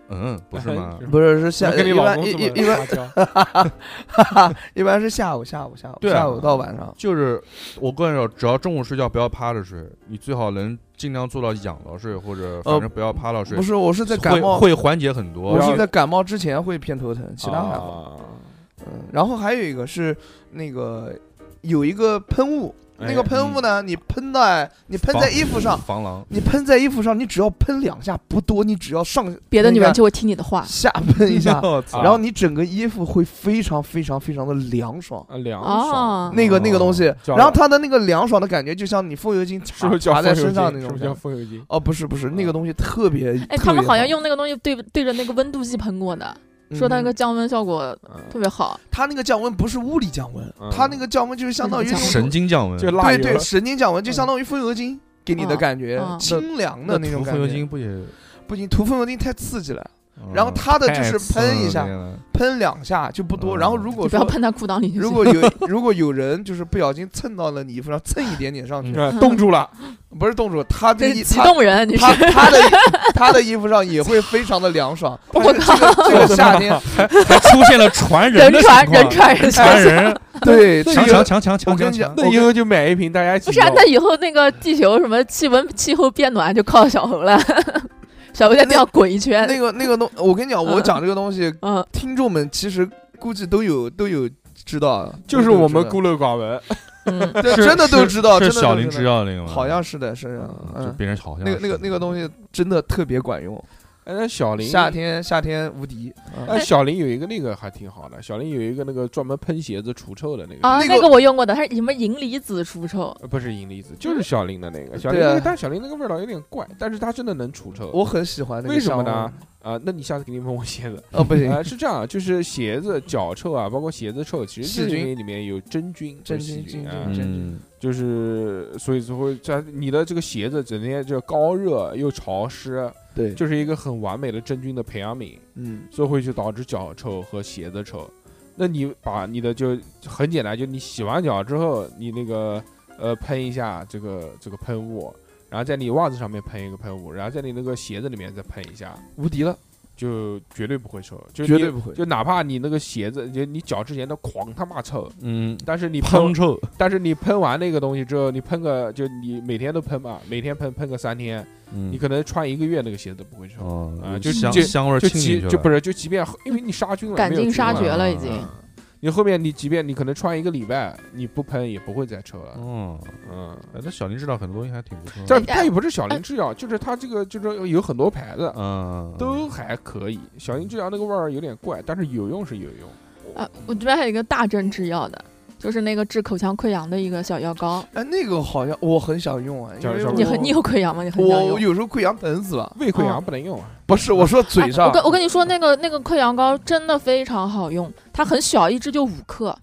嗯，不是吗？不是是下跟你一般一一一般 一般是下午下午下午对啊下午到晚上。就是我个人说，只要中午睡觉不要趴着睡，你最好能尽量做到仰着睡，或者反正不要趴着睡不，是，我是在感会冒，会缓解很多我。是在感冒之前会偏头疼，其他还好。啊嗯，然后还有一个是那个有一个喷雾，那个哎喷雾呢，你喷在你喷在衣服上，防狼，你喷在衣服上，你只要喷两下，不多，你只要上别的女人就会听你的话。下喷一下，然后你整个衣服会非常非常非常的凉爽。啊凉爽，哦，那个那个东西，然后它的那个凉爽的感觉，就像你风油精是不是叫擦擦在风油身上那种精是不是叫。风油精？哦，不是不是，那个东西特别。哎，他们好像用那个东西对对着那个温度计喷过的，说它那个嗯降温效果嗯特别好。它那个降温不是物理降温嗯，它那个降温就是相当于神经降温，对对神经降温，就相当于风油精给你的嗯感觉嗯，清凉的那种感觉风油觉。精不也？不行，涂风油精太刺激了，嗯然后他的就是喷一下喷两下就不多。嗯。然后如果不要喷他裤裆里。如果有 如果有人就是不小心蹭到了你衣服上，蹭一点点上去，嗯。冻住了，不是冻住，他这激动人，他他的他的衣服上也会非常的凉爽。我这个这个夏天，还出现了传人的人传情况。人传人传。人，对强强强强强强强，那以后就买一瓶，大家一起不是那以后那个地球什么气温气候变暖就靠小猴了，小猴在地上滚一圈。那个那个东，我跟你讲，我嗯。讲这个东西，嗯，听众们其实估计都有都有知道，就是我们孤陋寡闻。嗯，对真的都知道，是真的小林知道药那个吗？好像是的，是的，就嗯，别人好像那个那个那个东西真的特别管用，哎，那小林夏天夏天无敌。嗯哎，小林有一个那个还挺好的，小林有一个那个专门喷鞋子除臭的那个，啊，那个我用过的，它是什么银离子除臭，呃不是银离子，就是小林的那个。小林那个，但小林那个味道有点怪，但是它真的能除臭。我很喜欢那个为什么呢？啊，那你下次肯定问我鞋子。哦，不行，啊，是这样，就是鞋子脚臭啊，包括鞋子臭，其实就是细菌因为里面有真菌，真菌真菌啊菌，真嗯，就是所以就会在你的这个鞋子整天就高热又潮湿，对，就是一个很完美的真菌的培养皿，嗯，所以会去导致脚臭和鞋子臭。那你把你的就很简单，就你洗完脚之后，你那个呃喷一下这个这个喷雾，然后在你袜子上面喷一个喷雾，然后在你那个鞋子里面再喷一下，无敌了，就绝对不会臭，就绝对不会。就哪怕你那个鞋子，就你脚之前都狂他妈臭，嗯，但是你喷喷，臭，但是你喷完那个东西之后，你喷个就你每天都喷嘛，每天喷喷个三天，嗯。你可能穿一个月那个鞋子都不会臭，哦啊就香就香味儿就就不是就即便因为你杀菌了，赶尽杀绝了已嗯经。嗯你后面你即便你可能穿一个礼拜，你不喷也不会再臭了。哦，嗯，哎那小林制药很多东西还挺不错的，但它也不是小林制药，就是它这个就是有很多牌子嗯，都还可以。小林制药那个味儿有点怪，但是有用是有用。啊，我这边还有一个大正制药的，就是那个治口腔溃疡的一个小药膏。哎，那个好像我很想用啊，因为我叫叫你很你有溃疡吗？你很想用？我有时候溃疡疼死了。胃溃疡不能用啊，不是，我说嘴哎上我跟我跟你说，那个那个溃疡膏真的非常好用，它很小，一支就五克，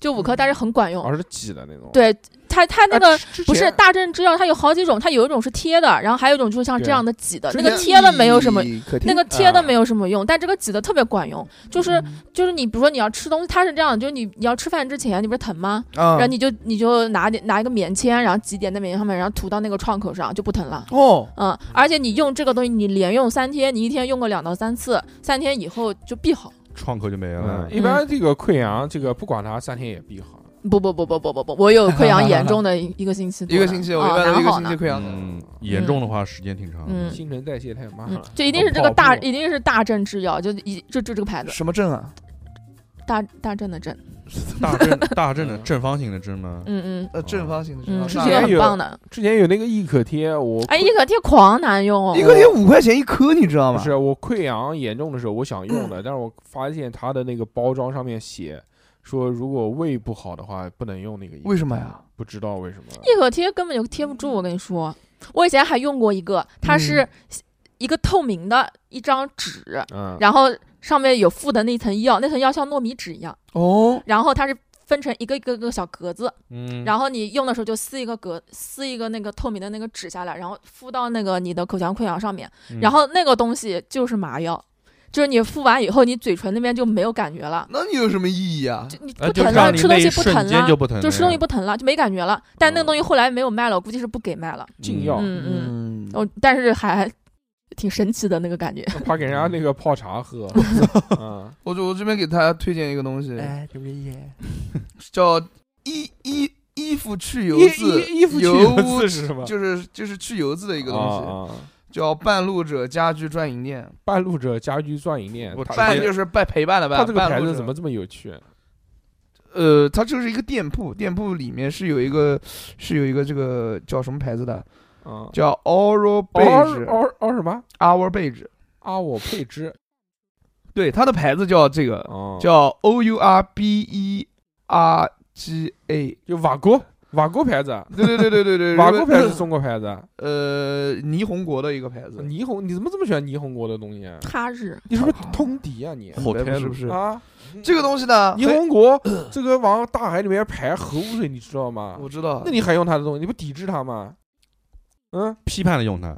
就五克，但是很管用。而是挤的那种。对它它那啊，个不是大正制药，它有好几种，它有一种是贴的，然后还有一种就是像这样的挤的。那个贴的没有什么，那个贴的啊没有什么用，但这个挤的特别管用。就是就是你比如说你要吃东西，它是这样的，就是你你要吃饭之前，你不是疼吗？啊然后你就你就拿点拿一个棉签，然后挤点在棉签上面，然后涂到那个创口上就不疼了。哦，嗯，而且你用这个东西，你连用三天，你一天用个两到三次，三天以后就闭好。创口就没了嗯，，一般这个溃疡，这个不管它三天也闭好。不不不不不不不，我有溃疡严重的一一个星期，一个星期，我一啊般都一个星期溃疡的。嗯，严重的话时间挺长，嗯新陈代谢太慢嗯了，，就一定是这个大，一定是大正制药，就一就就这个牌子，什么正啊？大大正的正，大正 大正的正方形的正吗？嗯嗯呃，正方形的嗯，症。之前有很棒的。之前有那个易可贴，我哎，益可贴狂难用哦，一个贴五块钱一颗，你知道吗？不是我溃疡严重的时候，我想用的，但是我发现它的那个包装上面写说，如果胃不好的话，不能用那个。为什么？呀？不知道为什么。一可贴根本就贴不住，我跟你说，我以前还用过一个，它是一个透明的一张纸，嗯，然后上面有附的那层药，那层药像糯米纸一样，哦，然后它是分成一个一个一个小格子，嗯，然后你用的时候就撕一个格，撕一个那个透明的那个纸下来，然后敷到那个你的口腔溃疡上面，嗯然后那个东西就是麻药。就是你敷完以后，你嘴唇那边就没有感觉了，那你有什么意义啊？就你呃不疼了，吃东西不疼了，就不疼，就吃东西不疼了，就没感觉了。但那个嗯东西后来没有卖了，我估计是不给卖了。禁药，嗯嗯，嗯，哦，但是还挺神奇的那个感觉。怕给人家那个泡茶喝。嗯，我就我这边给大家推荐一个东西，叫衣衣衣服去油渍，衣衣服去油油污渍是什么？就是就是去油渍的一个东西，啊啊叫半路者家居专营店。半路者家居专营店，半就是伴陪伴的伴。他这个半路者牌子怎么这么有趣？呃，它就是一个店铺，店铺里面是有一个是有一个这个叫什么牌子的，啊，叫 Beige 奥奥什么？Our。阿我配置对，它的牌子叫这个，哦，叫 O U R B E R G A。就瓦锅瓦锅牌子，啊对对对对对对，瓦锅牌子是中国牌子。呃霓虹国的一个牌子。霓虹，你怎么这么喜欢霓虹国的东西啊？他日，你是不是通敌啊你？后台路不是不是啊，这个东西呢？霓虹国这个往大海里面排核污水，你知道吗我？知道那，你还用它的东西，你不抵制它吗？嗯，批判的用它，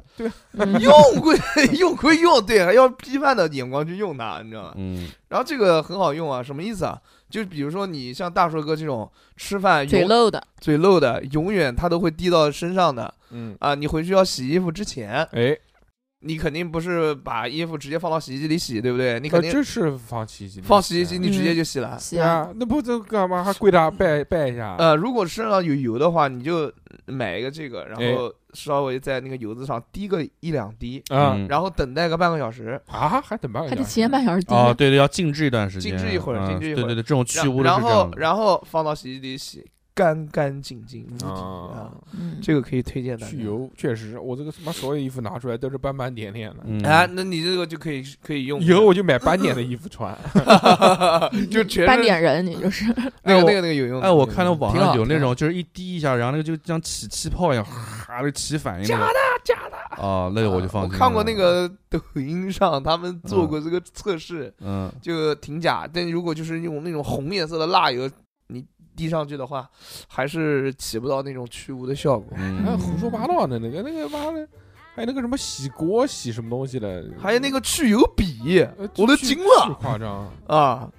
嗯 用归用归用，对，还要批判的眼光去用它，你知道吗？嗯，然后这个很好用啊，什么意思啊？就比如说你像大硕哥这种吃饭永嘴漏的，嘴漏的，永远他都会滴到身上的嗯，啊。你回去要洗衣服之前，哎，你肯定不是把衣服直接放到洗衣机里洗，对不对？你你肯定就是放洗衣机放洗衣机，你直接嗯就洗了。洗啊，那不就干嘛还跪着拜拜一下？呃，如果身上有油的话，你就买一个这个，然哎后稍微在那个油渍上滴个一两滴，啊嗯然后等待个半个小时，啊，还等半个还得小时提前半小时滴。哦，对对，要静置一段时间，静置一会儿嗯静置一会儿对对对，这种去污的然后然后放到洗衣机里洗，干干净净无敌啊啊！嗯，这个可以推荐大家去。油确实，我这个什么所有衣服拿出来都是斑斑点点的。嗯哎，那你这个就可以可以用，以后我就买斑点的衣服穿。就全是斑点人，你就是 那个那个那个有用。哎，我看到网上有那种就是一滴一下，然后那个就像起气泡一样，哈，就起反应。假的，假的。哦，那个我就放心了。我看过那个抖音上他们做过这个测试，嗯，就挺假。但如果就是用那种红颜色的蜡油，你滴上去的话，还是起不到那种去污的效果。还有嗯，胡说八道的那个那个妈的，还有那个什么洗锅洗什么东西的，还有那个去油笔，呃我都巨惊了夸张。啊！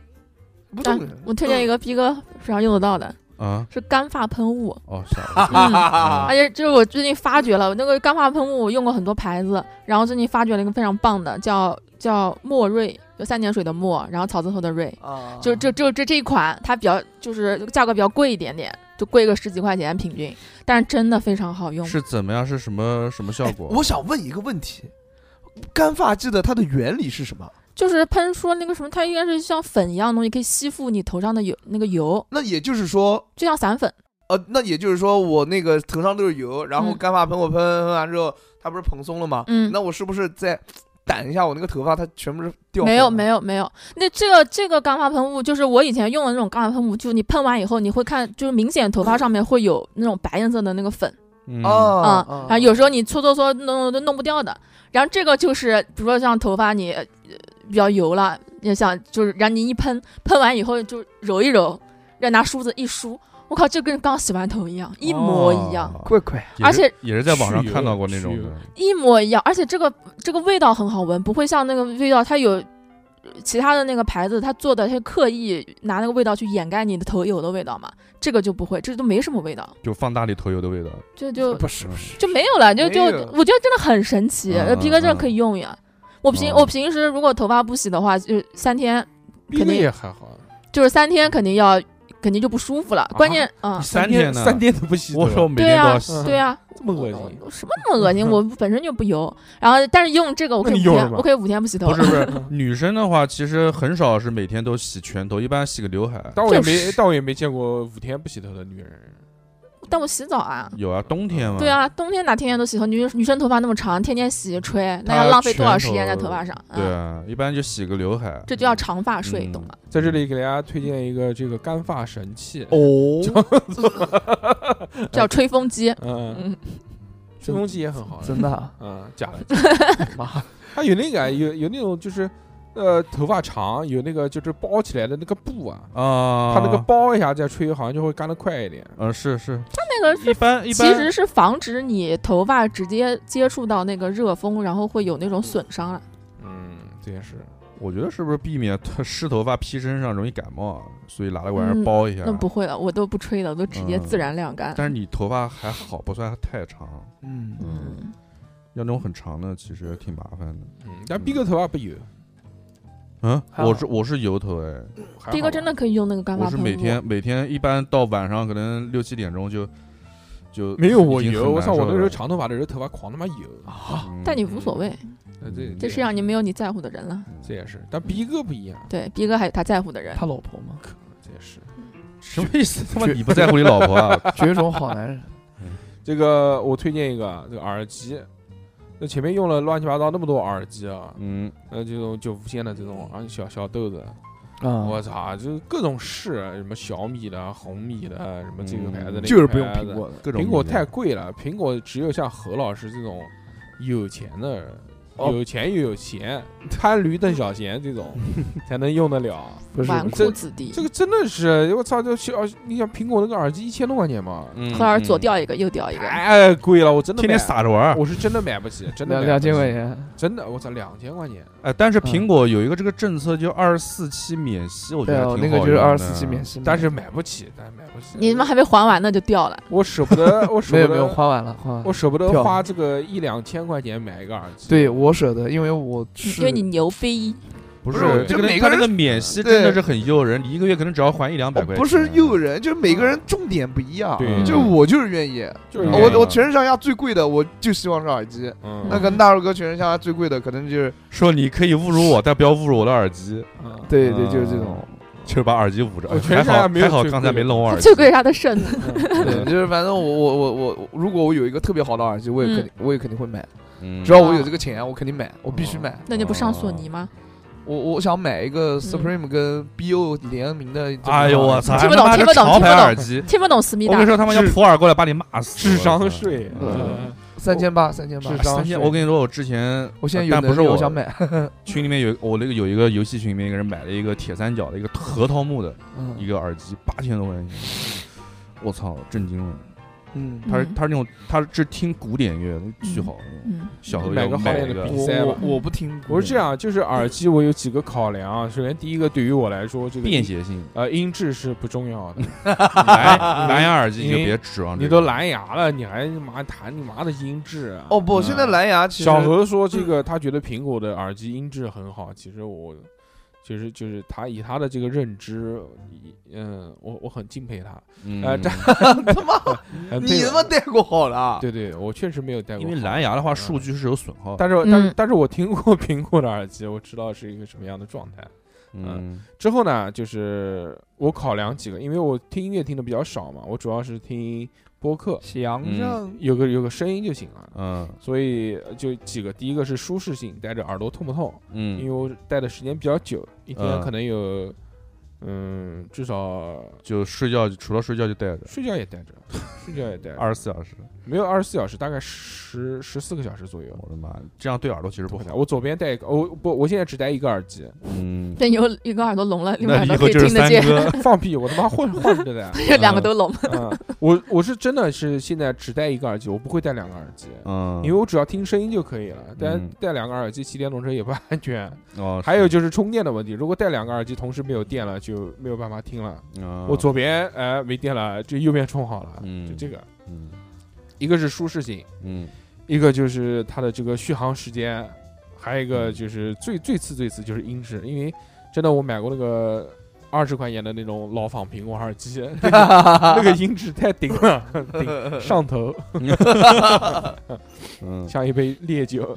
不我推荐一个逼哥非常用得到的，啊，是干发喷雾。哦，吓我一跳嗯，啊而且就是我最近发掘了那个干发喷雾，我用过很多牌子，然后最近发掘了一个非常棒的，叫叫墨瑞，就三点水的墨，然后草字头的瑞，啊，就就就这这一款，它比较就是价格比较贵一点点，就贵个十几块钱平均，但是真的非常好用。是怎么样？是什么什么效果？我想问一个问题，干发剂的它的原理是什么？就是喷说那个什么，它应该是像粉一样的东西，可以吸附你头上的油那个油，那也就是说，就像散粉。呃，那也就是说，我那个头上都是油，然后嗯干发喷我喷喷完之后，它不是蓬松了吗？嗯，那我是不是再掸一下我那个头发，它全部是掉？没有没，有没有，那这个这个干发喷雾就是我以前用的那种干发喷雾，就你喷完以后，你会看，就是明显头发上面会有那种白颜色的那个粉嗯哦啊、哦然后有时候你搓搓搓弄都弄不掉的。然后这个就是，比如说像头发你、呃、比较油了，你想就是让你一喷，喷完以后就揉一揉，让拿梳子一梳，我靠，就跟刚洗完头一样，一模一样，哦快快，也是而且也是在网上看到过那种的，一模一样，而且这个这个味道很好闻，不会像那个味道，它有呃其他的那个牌子，它做的它刻意拿那个味道去掩盖你的头油的味道嘛，这个就不会，这都没什么味道，就放大你头油的味道。就就不是不是，就没有了，就就我觉得真的很神奇，皮革真的嗯可以用呀。我平嗯我平时如果头发不洗的话，就三天肯定也还好，就是三天肯定要肯定就不舒服了，关键啊三天呢？三天都不洗头，我说对呀天都要洗，嗯对呀，这么恶心，什么那么恶心？我本身就不油，然后但是用这个我可以用我可以五天不洗头。不是不是，女生的话其实很少是每天都洗全头，一般洗个刘海。但我也没，但我也没见过五天不洗头的女人。但我洗澡啊。有啊，冬天嘛。对，啊，冬天哪天天都洗头？女女生头发那么长，天天洗吹，那要浪费多少时间在头头发上？对嗯，啊，一般就洗个刘海。这就叫长发睡，嗯懂吗？在这里给大家推荐一个这个干发神器，哦，叫吹风机。嗯，嗯，吹风机也很好，真的啊，嗯，假的，妈，它有那个有有那种就是。呃，头发长有那个就是包起来的那个布啊，啊，它那个包一下再吹，好像就会干得快一点。嗯是是，它那个是一般一般其实是防止你头发直接接触到那个热风，然后会有那种损伤了。嗯，这也是。我觉得是不是避免它湿头发披身上容易感冒啊，所以拿来玩意儿嗯包一下。那不会了，我都不吹的，我都直接嗯自然晾干。但是你头发还好，不算太长。嗯，嗯，要那种很长的，其实挺麻烦的。嗯，但逼哥头发不油，嗯，我是我是油头哎，逼哥真的可以用那个干发我是喷雾。每天每天一般到晚上可能六七点钟就就没有我已经很油。我操，我那时候了长头发的时候头发狂他妈油。嗯但你无所谓，呃，这这世界上你没有你在乎的人了。这也是，但逼哥不一样，对，逼哥还有他在乎的人。他老婆吗？这也是。什么意思？他妈你不在乎你老婆啊？绝种好男人，这个我推荐一个这个耳机，那前面用了乱七八糟那么多耳机啊，嗯，那，这种就无线的这种啊小小豆子，啊，我操，就是各种试，什么小米的、红米的，什么这个牌子、那个就是不用牌子苹果的，各种苹果太贵了，苹果只有像何老师这种有钱的人，哦有钱又有闲，贪驴邓小闲这种 才能用得了。不是纨绔子弟这，个真的是，我操，这小，你想苹果那个耳机一千多块钱嘛，嗯何老师左嗯掉一个，右掉一个。太贵了，我真的天天买撒着玩儿。我是真的买不起，真的两两买不起千块钱，真的，我操，两千块钱，哎，但是苹果有一个这个政策，就二十四期免息，我觉得挺那个就是用二十四期免息嘛，但是买不起，但是买不起。你他妈还没还完呢就掉了，我舍不得，我舍不得，花完了，花完了。我舍不得掉花这个一两千块钱买一个耳机。对我舍得，因为我是因为你牛逼。不不是是这个每个人个免息真的是很诱人，你一个月可能只要还一两百块不是诱人，就是每个人重点不一样。就我就是愿意，嗯就是我我全身上下最贵的，我就希望是耳机。嗯，那个大肉哥全身上下最贵的，可能就是说你可以侮辱我，但不要侮辱我的耳机，嗯对对，就是这种。就是把耳机捂着。还好还好，刚才没弄我耳机。最贵是他的肾，对，就是反正我我我我，如果我有一个特别好的耳机，我也肯嗯定我也肯定会买。嗯只要我有这个钱，我肯定买，我必须买。那你不上索尼吗？我我想买一个 Supreme 跟 BO 联名的。哎呦我操！听不懂听不懂听不懂耳机。听不懂思密达我跟你，说，他们要普洱过来把你骂死。智商税，三千八，三千八智。商三千，税我跟你说，我之前我现在有但不是我我想买。群里面有我那个有一个游戏群里面一个人买了一个铁三角的一个核桃木的一嗯，个耳机，八千多块钱，我操，震惊了！嗯，他是嗯他是那种他是听古典乐，巨好。嗯，小何买个好点的笔我塞吧我我不听，我是这，样，就是耳机我有几个考量。首先第一个，对于我来说，这个便携性，呃音质是不重要的。蓝蓝牙耳机你就别指望你都蓝牙了，你还妈谈你妈的音质啊？哦不，嗯现在蓝牙其实小何说这个他觉得苹果的耳机音质很好，其实我其实就是他以他的这个认知，嗯，我我很敬佩他。嗯呃这 他妈你他妈戴过好了啊，对对，我确实没有戴过，因为蓝牙的话数据是有损耗的。但是但是嗯但是我听过苹果的耳机，我知道是一个什么样的状态。嗯之后呢，就是我考量几个，因为我听音乐听的比较少嘛，我主要是听播客，墙上有个有个声音就行了。嗯。所以呃就几个，第一个是舒适性，戴着耳朵痛不痛？嗯。因为嗯，我戴的时间比较久，一天嗯。可能有，嗯，至少就睡觉除了睡觉就戴着，睡觉也戴着，睡觉也戴着，二十四小时。没有二十四小时，大概十十四个小时左右。我的妈，这样对耳朵其实不好。不会戴我左边戴一个，我不，我现在只戴一个耳机，嗯，但有一个耳朵聋了，另外那以耳朵可以后就是三听得见，哥。放屁，我他妈混混着戴。就 两个都聋。嗯，我我是真的是现在只戴一个耳机，我不会戴两个耳机，嗯，因为我只要听声音就可以了。但嗯戴两个耳机骑电动车也不安全。哦，还有就是充电的问题，如果戴两个耳机同时没有电了，就没有办法听了。嗯我左边哎没电了，就右边充好了，嗯就这个。嗯一个是舒适性，嗯一个就是它的这个续航时间，还有一个就是最最次最次就是音质，因为真的我买过那个二十块钱的那种老仿苹果耳机，那个那个音质太顶了，顶 上头，嗯，像一杯烈酒。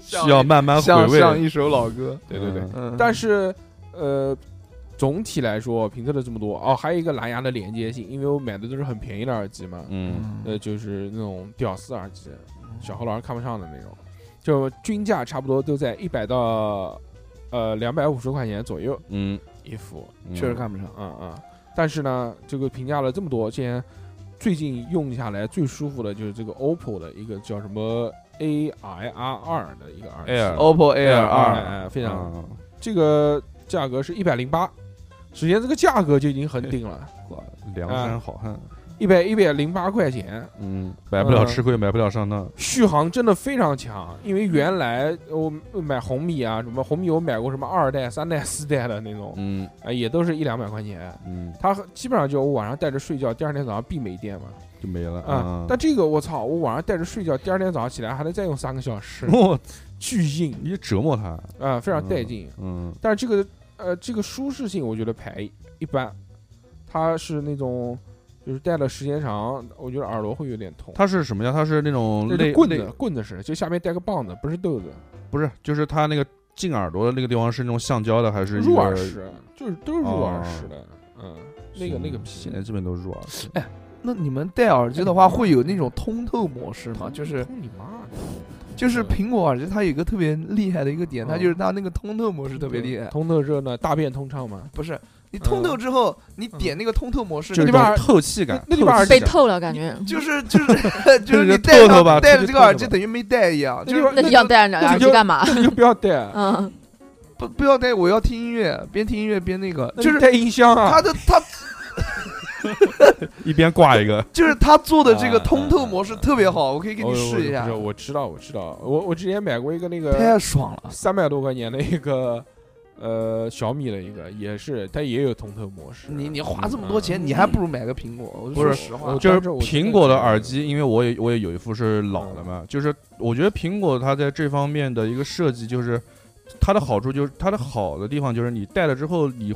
需要慢慢回像味。像一首老歌，对对对，嗯嗯，但是呃。总体来说，评测了这么多哦，还有一个蓝牙的连接性，因为我买的都是很便宜的耳机嘛，嗯呃，就是那种屌丝耳机，小何老师看不上的那种，就均价差不多都在一百到呃两百五十块钱左右嗯，一副，嗯。确实看不上，嗯嗯。但是呢，这个评价了这么多，现在最近用下来最舒服的就是这个 OPPO 的一个叫什么 AIR 二的一个耳机。OPPO Air 二二，哎哎非常嗯这个价格是一百零八，首先这个价格就已经很顶了，哇梁山好汉，一百一百零八块钱，嗯，买不了吃亏，买不了上当。续航真的非常强，因为原来我买红米啊，什么红米我买过什么二代、三代、四代的那种，嗯。啊，也都是一两百块钱。嗯，它基本上就我晚上带着睡觉，第二天早上必没电嘛。就没了啊，但这个我操，我晚上带着睡觉，第二天早上起来还能再用三个小时，我巨硬你折磨它，啊，非常带劲。嗯。但是这个呃，这个舒适性我觉得排一般，它是那种就是戴的时间长，我觉得耳朵会有点痛。它是什么呀？它是那种棍子，棍子式，就下面带个棒子，不是豆子。不是，就是它那个进耳朵的那个地方是那种橡胶的，还是一个入耳式，就是都是入耳式的，嗯，那个那个现在基本都是入耳式。哎那你们戴耳机的话会有那种通透模式吗？就是通你妈的，就是苹果耳机它有一个特别厉害的一个点，它嗯就是它那个通透模式特别厉害。通透热呢，大便通畅嘛。不是你通透之后，你点那个通透模式，就是一那地方种透气感，那地方被透气感透了感觉，就是就是 就是你戴上戴着这个耳机等于没戴一样，就是那你要戴着耳机干嘛？你就不要戴，嗯，不不要戴，我要听音乐，边听音乐边那个，就是带音箱啊。它的它 一边挂一个，就是他做的这个啊通透模式特别好，我可以给哦你试一下不是，，我知道，我知道，我我之前买过一个那个太爽了。三百多块钱的一个呃小米的一个，也是它也有通透模式。你你花这么多钱，你还不如买个苹果。我不是说实话，就是苹果的耳机，因为我也我也有一副是老的嘛，就是我觉得苹果它在这方面的一个设计，就是它的好处就是它的好的地方就是你戴了之后，你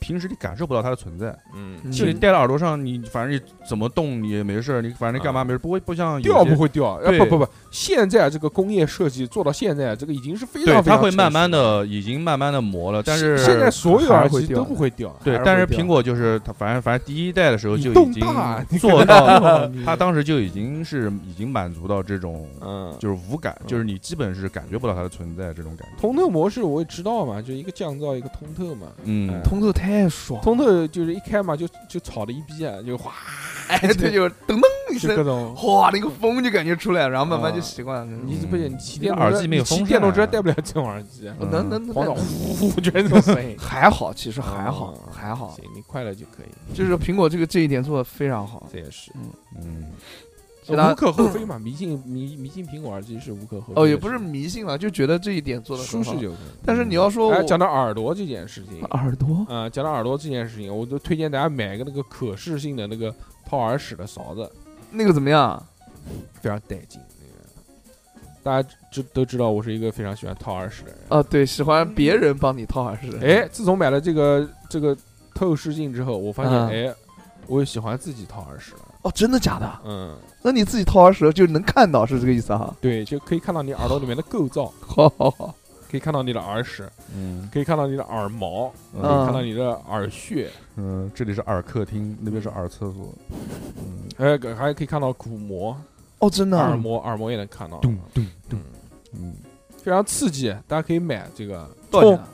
平时你感受不到它的存在，嗯，嗯就你戴在耳朵上，你反正你怎么动你也没事儿，你反正你干嘛没事，不会不像掉不会掉，不不不，现在这个工业设计做到现在，这个已经是非，常非常它会慢慢的已经慢慢的磨了，但是现在所有耳机都不会掉。对但是苹果就是它，反正反正第一代的时候就已经大你做到，你 它当时就已经是已经满足到这种嗯，就是无感，嗯。就是你基本是感觉不到它的存在这种感觉。通透模式我也知道嘛，就一个降噪一个通透嘛。嗯，通透太爽。通透就是一开嘛就就吵的一逼啊，就哗，哎，对，就噔噔噔就各种。哗，那个风就感觉出来，然后慢慢就啊习惯了。你不行，你骑电嗯耳动车你机没有风骑电动车带不了这种耳机，哦能能能黄岛能呼呼就是这种声音。还好，其实还好哦，还好，行，你快乐就可以，就是苹果这个这一点做的非常好。这也是嗯，无可厚 非嘛。迷信迷迷信苹果耳机是无可厚非。哦，也不是迷信了，就觉得这一点做的舒适就可以。但是你要说讲到耳朵这件事情，耳朵，啊，讲到耳朵这件事情，我就推荐大家买一个那个可视性的那个掏耳屎的勺子，那个怎么样？非常带劲。那个大家知都知道，我是一个非常喜欢掏耳屎的人。哦，对，喜欢别人帮你掏耳屎。哎，自从买了这个这个透视镜之后，我发现，嗯哎，我也喜欢自己掏耳屎了。哦，真的假的？嗯，那你自己掏耳屎就能看到，是这个意思哈？对，就可以看到你耳朵里面的构造，好好好，可以看到你的耳屎，嗯可以看到你的耳毛，可以嗯看到你的耳穴，嗯，这里是耳客厅，那边是耳厕所。嗯，哎，还可以看到鼓膜、哦，真的啊耳膜，耳膜也能看到。咚咚咚，嗯，嗯，非常刺激，大家可以买这个，多少钱啊？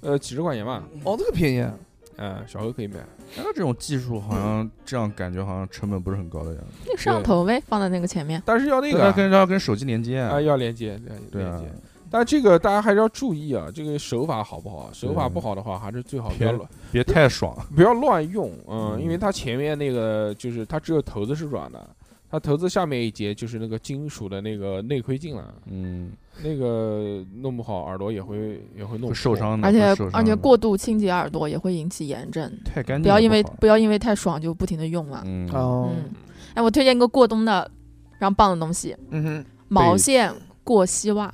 呃，几十块钱吧，哦，这个便宜啊。嗯，小何可以买。那这种技术好像这样感觉好像成本不是很高的样子。那个摄像头呗，放在那个前面。但是要那个那啊跟要跟手机连接啊，啊。要连接，连对啊连接。，但这个大家还是要注意啊，这个手法好不好？手法不好的话，还是最好不要别乱别太爽。不要乱用，嗯，嗯因为它前面那个就是它只有头子是软的，它头子下面一节就是那个金属的那个内窥镜了，嗯，那个弄不好耳朵也会也会弄受。伤的，而且而且过度清洁耳朵也会引起炎症，太干净了不要因为不要因为太爽就不停的用了。嗯哦，嗯，哎，我推荐一个过冬的非常棒的东西，嗯哼，毛线过膝袜，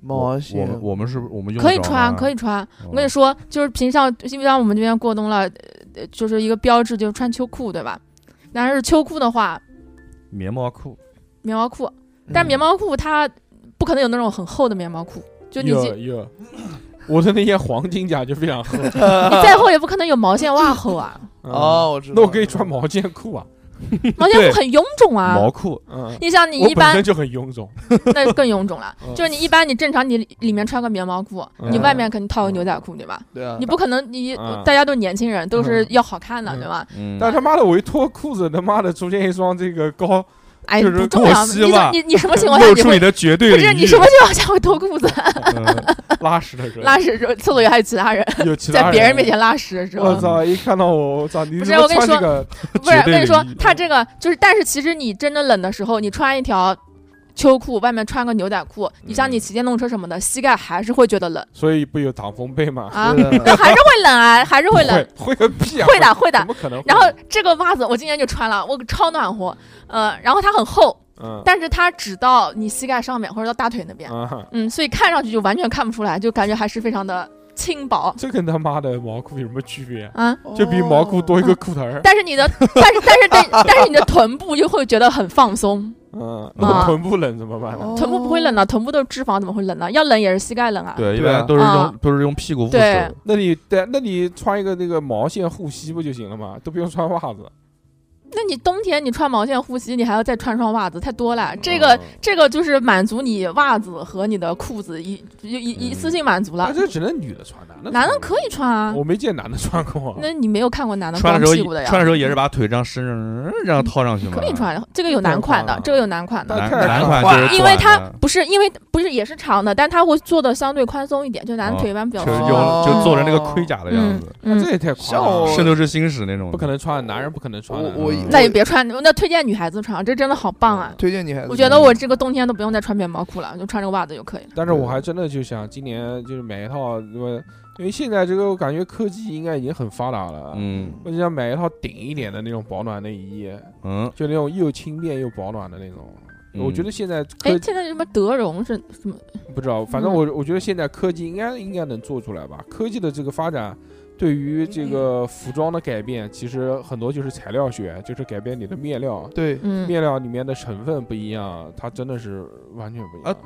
毛我线们我们是我们用可以穿，可以。穿。哦我跟你说，就是平常因为像我们这边过冬了，呃，就是一个标志就是穿秋裤，对吧？但是秋裤的话，棉毛裤，棉毛裤，但棉毛裤它不可能有那种很厚的棉毛裤，就你有有，我的那些黄金甲就非常厚，你 再厚也不可能有毛线袜厚啊，嗯。哦，，我知道。那我可以穿毛线裤啊，毛线裤很臃肿啊。毛裤，嗯，你像你一般就很臃肿，那更臃肿了。嗯，就是你一般你正常你里面穿个棉毛裤，你嗯外面肯定套个牛仔裤，对吧？对啊，你不可能你嗯。大家都年轻人，都是嗯。要好看的，嗯。对吧？嗯，但他妈的我一脱裤子，他妈的出现一双这个高，哎，就是不重要。你你你什么情况下你会？露出你的绝对不是。你什么情况下会脱裤子？嗯拉屎的时候，拉屎的时候，厕所里还有其他人，有其 他在别人面前拉屎的时候我，操！一看到我，我操！你不是我跟你说不是我跟你说，他这个就是，但是其实你真的冷的时候，你穿一条秋裤，外面穿个牛仔裤，你像你骑电动车什么的，膝盖还是会觉得冷所以不有挡风被吗？啊，那 还是会冷啊，还是会冷，会个屁啊！会的会的怎。么可能？然后这个袜子我今年就穿了，我超暖和，呃，然后它很厚，嗯，但是它只到你膝盖上面或者到大腿那边，啊，嗯，所以看上去就完全看不出来，就感觉还是非常的轻薄这跟他妈的毛裤有什么区别？啊。就比毛裤多一个裤头儿。但是你的，但是但是但，但是你的臀部又会觉得很放松，嗯，啊那臀部冷怎么办呢？哦臀部不会冷的，臀部都是脂肪，怎么会冷呢？要冷也是膝盖冷啊。对，一般都是啊用都是用屁股捂对手。那你对，那你穿一个那个毛线护膝不就行了吗？都不用穿袜子。那你冬天你穿毛线护膝，你还要再穿双袜子，太多了。这个嗯这个就是满足你袜子和你的裤子一一一一次性满足了。那这只能女的穿，男的男的可以穿啊，我没见男的穿过。那你没有看过男的穿的时候屁股的呀？穿的时候也是把腿这样伸着，这样套上去吗？可以穿，这个有男款的这个有男款的。男男款就是因为它不是，因为不是也是长的，但它会做的相对宽松一点，就男的哦腿一般比较就做成那个盔甲的样嗯子，嗯这，也太夸张了，圣斗士星矢那种，不可能穿，男人不可能穿的。我我嗯那也别穿，那推荐女孩子穿，这真的好棒啊！推荐女孩子我觉得我这个冬天都不用再穿棉毛裤了，就穿这个袜子就可以了。但是我还真的就想今年就是买一套，因为因为现在这个我感觉科技应该已经很发达了，嗯我就想买一套顶一点的那种保暖内衣，嗯，就那种又轻便又保暖的那种。嗯我觉得现在哎，现在什么德绒是什么？不知道，反正嗯我我觉得现在科技应该应该能做出来吧。科技的这个发展，对于这个服装的改变，其实很多就是材料学，就是改变你的面料，对，嗯，面料里面的成分不一样，它真的是完全不一样。啊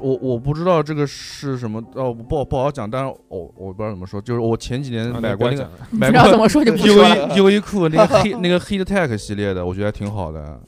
我我不知道这个是什么，哦，不不好讲，但是我我不知道怎么说，就是我前几年啊买过那个买过知道怎么说就不优说了。衣优衣库那个黑那个 Heat Tech 系列的，我觉得还挺好的。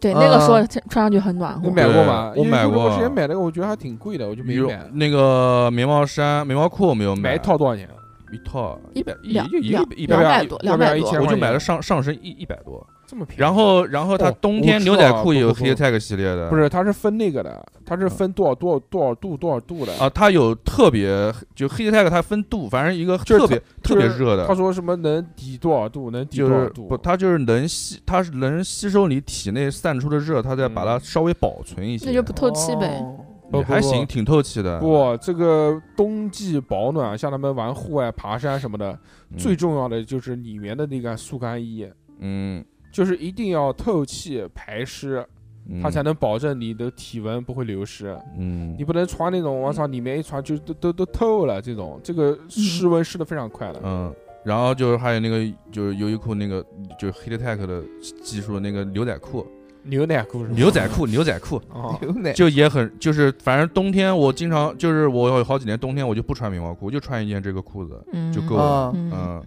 对，那个说穿上去很暖你和。买过吗？对我买过因为我之前买那个，我觉得还挺贵的，我就没有买。那个棉毛衫、棉毛裤我没有买一，套多少钱？一套一百也两就一两个一百多，两百一千，我就买了上上身一一百多，这么便宜，然后然后它哦冬天牛仔裤也有道不不 Heat Tech 系列的，不是，它是分那个的，它是分多少多少多少度多少度的。啊，它有特别就 Heat Tech 它分度，反正一个特别特别热的他，说什么能抵多少度，能抵多少度？不，它就是能吸，它是能吸收你体内散出的热，它再把它嗯稍微保存一些，那就不透气呗。不不不还行，挺透气的。不，这个冬季保暖，像他们玩户外爬山什么的，嗯最重要的就是里面的那个速干衣，嗯，就是一定要透气排湿，嗯它才能保证你的体温不会流失。嗯你不能穿那种，我操，里面一穿就都都都透了这种，这个失温湿的非常快的。嗯，然后就是还有那个就是优衣库那个就是 Heat Tech 的技术那个牛仔裤，牛仔裤是吗？牛仔裤，牛仔裤。啊，牛奶就也很，就是反正冬天我经常就是我有好几年冬天我就不穿棉毛裤，我就穿一件这个裤子，嗯，就够了。啊，嗯。嗯，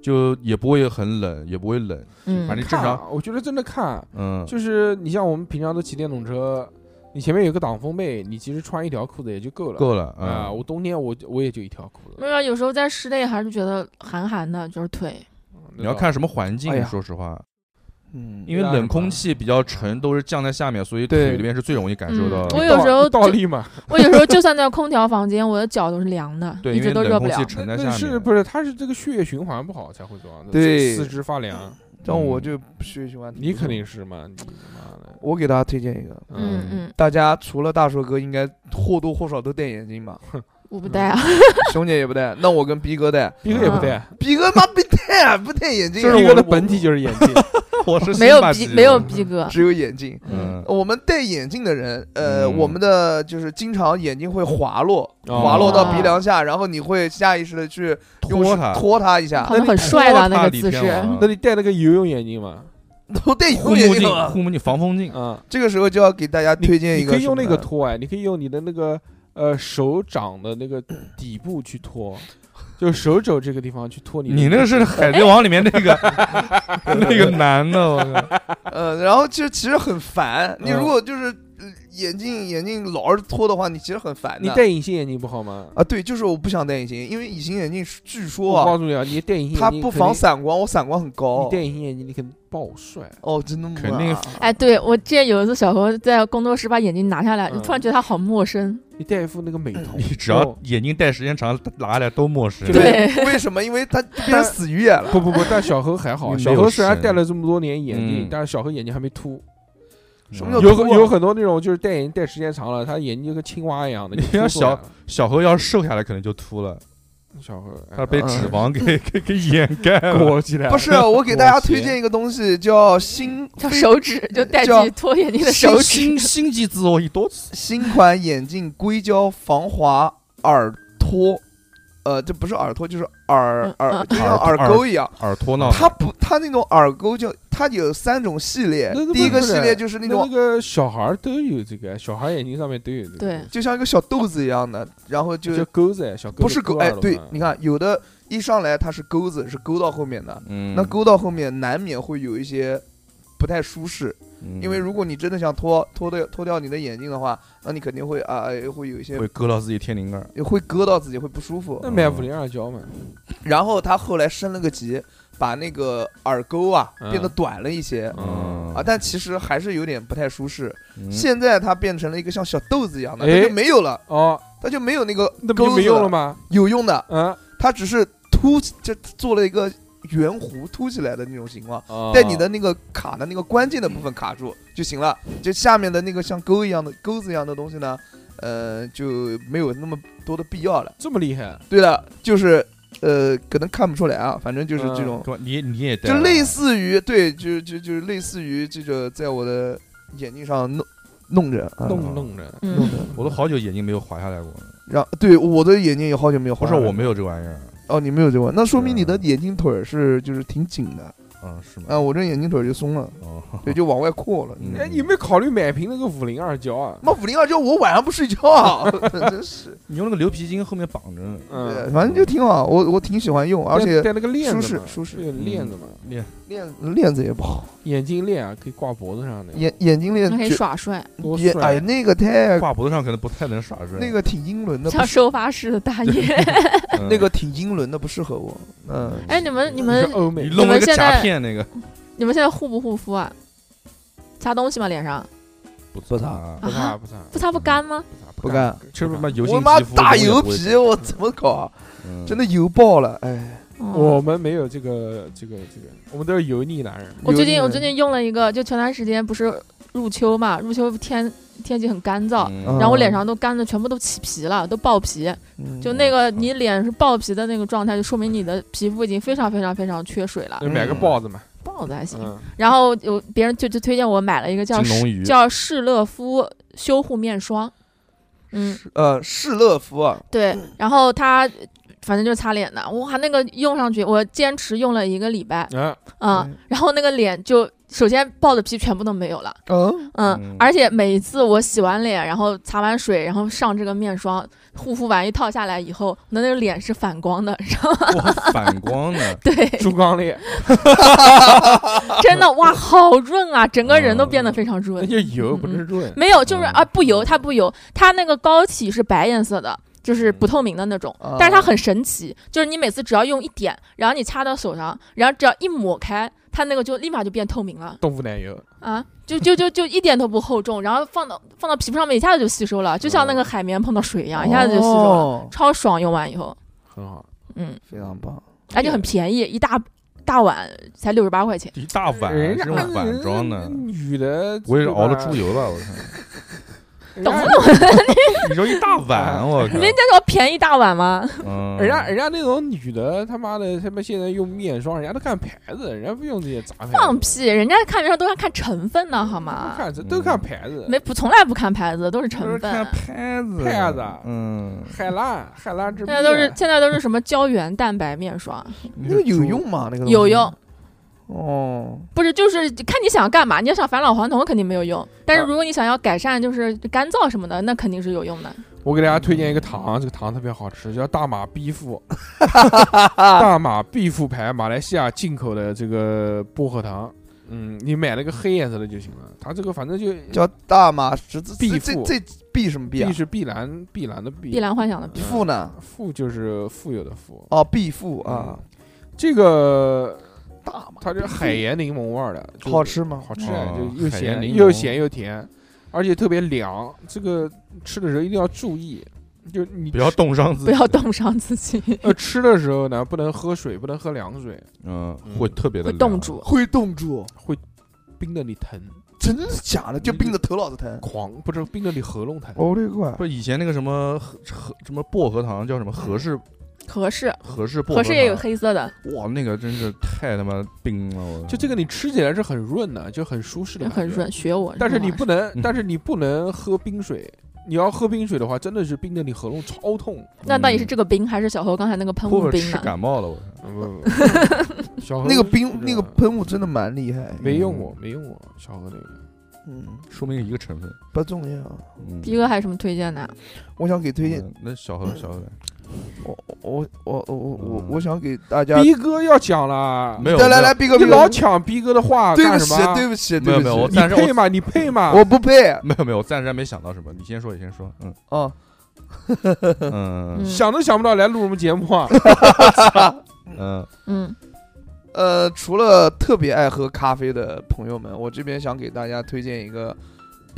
就也不会很冷，也不会冷，嗯。反正正常，看，我觉得真的看，嗯，就是你像我们平常都骑电动车，你前面有个挡风被，你其实穿一条裤子也就够了。够了啊、啊。我冬天我我也就一条裤子没。有，有时候在室内还是觉得寒寒的，就是腿。你要看什么环境说实话，嗯，因为冷空气比较沉，都是降在下面，所以对腿里面是最容易感受到嗯的。我有时候倒立嘛，我有时候就算在空调房间，我的脚都是凉的，对，一因为直都热不了。沉在那下面。是不是？它是这个血液循环不好才会这样的，对四肢发凉。但我就血液循环，你肯定是嘛，你妈的，我给大家推荐一个，嗯嗯，大家除了大硕哥，应该或多或少都戴眼镜吧？我不戴啊，熊姐也不戴，那我跟逼哥戴。逼哥也不戴，逼哥妈不戴啊，不戴眼镜逼哥的本体就是眼镜。我是没有逼没有逼哥，只有眼镜。嗯，我们戴眼镜的人，呃，嗯我们的就是经常眼睛会滑落，哦滑落到鼻梁下，然后你会下意识的去拖它，拖它一下他。们很帅的那个姿势。那你戴那个游泳眼镜吗？都戴护有眼目镜。护目镜、防风镜，啊，这个时候就要给大家推荐一个你可以用那个拖哎，你可以用你的那个呃手掌的那个底部去拖，就手肘这个地方去拖你。你那个是《海贼王》里面那个 那个男的，我靠！呃，然后其实其实很烦。你嗯如果就是呃眼镜眼镜老是脱的话，你其实很烦的。你戴隐形眼镜不好吗？啊，对，就是我不想戴隐形，因为隐形眼镜据说啊，我告诉你啊，你戴隐形它不防散光，我散光很高你。戴隐形眼镜你肯定暴帅。哦，真的吗？肯定哎，对我之前有一次小何在工作室把眼镜拿下来，嗯突然觉得他好陌生。你戴一副那个美瞳，你只要眼镜戴时间长，拿下来都陌生。对为什么？因为他变成死鱼眼了。不不不，但小何还好，小何虽然戴了这么多年眼镜嗯，但是小何眼睛还没秃。什么叫有有很多那种就是戴眼镜戴时间长了，他眼睛就跟青蛙一样的。你像小小何要是瘦下来，可能就秃了，小何，他被嗯脂肪 给给给掩盖了。裹起来。不是，我给大家推荐一个东西，叫新叫手指，就戴叫起脱眼镜的手指心。心机自我一多次。新款眼镜硅胶防滑耳托，呃，这不是耳托，就是耳嗯耳，嗯就像耳耳钩一样。耳托呢，它不，它那种耳钩就它有三种系列那那，第一个系列就是那种那个小孩儿都有这个，小孩眼睛上面都有这个，对，就像一个小豆子一样的，然后就叫钩子，小钩不是钩，哎，对你看有的一上来它是钩子，是钩到后面的，嗯，那钩到后面难免会有一些不太舒适，嗯。因为如果你真的想脱脱掉脱掉你的眼镜的话，那你肯定会啊哎会有一些会割到自己天灵盖儿。会割到自己，会不舒服。那买五零二胶嘛，然后他后来升了个级，把那个耳钩啊嗯。变得短了一些。嗯。啊，但其实还是有点不太舒适。嗯。现在它变成了一个像小豆子一样的，哎它就没有了，哦，它就没有那个那不就没用了吗？有用的，嗯，它只是凸，就做了一个圆弧凸起来的那种情况，哦。在你的那个卡的那个关键的部分卡住就行了，就下面的那个像钩一样的钩子一样的东西呢，呃，就没有那么多的必要了。这么厉害，对了，就是呃，可能看不出来啊，反正就是这种，你你也戴就了。类似于对，就就就是类似于这个在我的眼睛上弄弄着，啊。弄弄着，弄嗯，着，我都好久眼睛没有滑下来过了。然对我的眼睛也好久没有不画了，是我没有这玩意儿，哦，你没有这个，那说明你的眼睛腿儿是就是挺紧的，嗯，是吗？啊，我这眼镜腿就松了，哦，对，就往外扩了。嗯哎，你没考虑买瓶那个五零二胶啊？妈五零二胶，我晚上不睡觉啊，真是。你用那个牛皮筋后面绑着，对，嗯，反正就挺好，我我挺喜欢用，而且带那个链舒子嘛适舒适有链子嘛，练链链子也不好，眼镜链啊，可以挂脖子上的，眼眼镜链还可以绝耍帅，也多帅！哎那个太挂脖子上可能不太能耍帅。那个挺英伦的，不像是收发室的大爷。嗯那个挺英伦的，不适合我。嗯，哎，你们你你们是欧美你弄了个你们现在片那个。你们现在护不护肤啊？擦东西吗？脸上？不不擦。啊。不擦不擦。不擦不干吗？不不干，其实他妈油性我妈皮肤大油皮，我怎么搞？啊？嗯。真的油爆了，哎，哦。我们没有这个这个这个，我们都是油腻男人。我最近我最近用了一个，就前段时间不是入秋嘛，入秋天天气很干燥，嗯。嗯然后我脸上都干的全部都起皮了，都爆皮。嗯。就那个你脸是爆皮的那个状态，就说明你的皮肤已经非常非常非常缺水了。就。买个豹子嘛，豹子还行。嗯，然后有别人就就推荐我买了一个叫金龙鱼。叫士乐肤修护面霜。嗯，呃士乐肤啊，对，然后它反正就是擦脸的，哇，那个用上去，我坚持用了一个礼拜，嗯。然后那个脸就首先爆的皮全部都没有了，嗯，嗯，嗯。而且每一次我洗完脸，然后擦完水，然后上这个面霜，护肤完一套下来以后，我的那个脸是反光的，知道吗？反光 的，对，猪刚脸，真的哇，好润啊，整个人都变得非常那润。就油不是润。没有，就是嗯。啊，不油，它不油，它那个膏体是白颜色的，就是不透明的那种，啊但是它很神奇，就是你每次只要用一点，然后你擦到手上，然后只要一抹开，它那个就立马就变透明了动物奶油，啊，就就就就一点都不厚重，然后放到放到皮肤上面一下子就吸收了，就像那个海绵碰到水一样，一下子就吸收了，哦超爽。用完以后，很好。嗯，非常棒。而且很便宜，一大大碗才六十八块钱。一大碗这种碗装的，女的，我也是熬了猪，油吧，我操！人家你说一大碗，我靠！人家说便宜大碗吗？嗯，人家人家那种女的，他妈的，他们现在用面霜，人家都看牌子，人家不用这些杂牌子。放屁！人家看面霜都要看成分的好吗？看这都看牌子。没不从来不看牌子，都是成分看。牌子，牌子嗯，海蓝，海蓝之现在都是 现在都是什么胶原蛋白面霜，那个有用吗？那个东西有用。哦，不是，就是看你想要干嘛。你要想返老还童，肯定没有用。但是如果你想要改善，就是干燥什么的，那肯定是有用的。我给大家推荐一个糖，这个糖特别好吃，叫大马必富，大马必富牌马来西亚进口的这个薄荷糖。嗯，你买那个黑颜色的就行了。它这个反正就叫大马十字必富这必什么必啊碧？是碧蓝，碧蓝的碧，碧蓝幻想的碧，富呢？富就是富有的富。哦，必富啊，这个大嘛它是海盐柠檬味儿的，就好吃吗？好吃，哦就又海盐柠檬咸又咸又甜，而且特别凉。这个吃的时候一定要注意，就你不要冻伤自己，不要冻伤自己，呃吃的时候呢，不能喝水，不能喝凉水，嗯，会特别的会冻住。会冻住，冰的你疼，真的假的？就冰的头脑子疼。狂不是冰的你喉咙疼。我的个不是以前那个什么和和什么薄荷糖叫什么合适合适合适薄荷合适也有黑色的，哇，那个真是太他妈冰了，我就这个你吃起来是很润的，就很舒适的，很。润，学我。但是你不能嗯，但是你不能喝冰水。你要喝冰水的话，真的是冰的你喉咙超痛。那到底是这个冰，还是小何刚才那个喷雾冰呢？感冒了？我小何那个冰那个喷雾真的蛮厉害。没用过，没用过小何那个。嗯，说明一个成分。不重要。嗯，逼哥还有什么推荐的？我想给推荐，嗯那小何小何来我我我我我我想给大家。逼哥要讲了，没有来来来，，逼哥，你老抢逼哥的话对不起干什么？对不起没有没有，我对不起，你配吗？你配吗？我不配 没有没有，我暂时还没想到什么。你先说，你先说。嗯啊。嗯嗯想都想不到来录什么节目啊！嗯嗯，呃，除了特别爱喝咖啡的朋友们，我这边想给大家推荐一个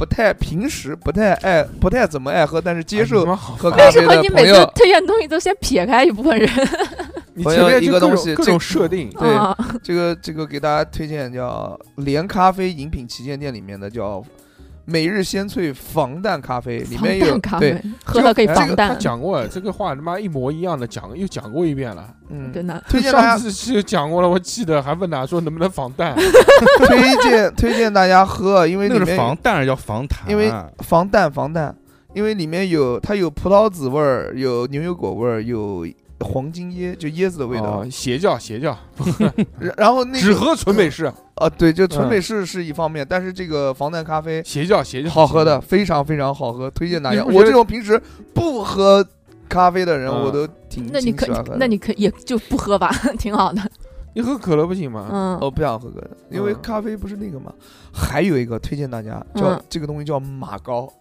不太平时不太爱、不太怎么爱喝，但是接受为什咖啡的么你每次朋友，推荐东西都先撇开一部分人？朋友你前面一个东西各种设定，对啊。这个这个给大家推荐叫连咖啡饮品旗舰店里面的叫每日鲜萃防弹咖啡，里面有咖对啡，喝了可以防弹，讲过这个话，他妈一模一样的讲，又讲过一遍了。嗯，真的。推荐大家上次是讲过了，我记得还问他说能不能防弹。推荐推荐大家喝，因为那个是防弹叫防弹，因为防弹防弹，因为里面有它有葡萄籽味儿，有牛油果味儿，有黄金椰，就椰子的味道哦。邪教邪教，然然后那个只喝纯美式，啊，对，就纯嗯美式是一方面，但是这个防弹咖啡邪教邪教好喝的，非常非常好喝，推荐大家。我这种平时不喝咖啡的人，嗯我都挺那你可挺喜欢喝。那你可也就不喝吧，挺好的。你喝可乐不行吗？嗯，我不想喝可乐，因为嗯咖啡不是那个嘛。还有一个推荐大家叫嗯这个东西叫马膏，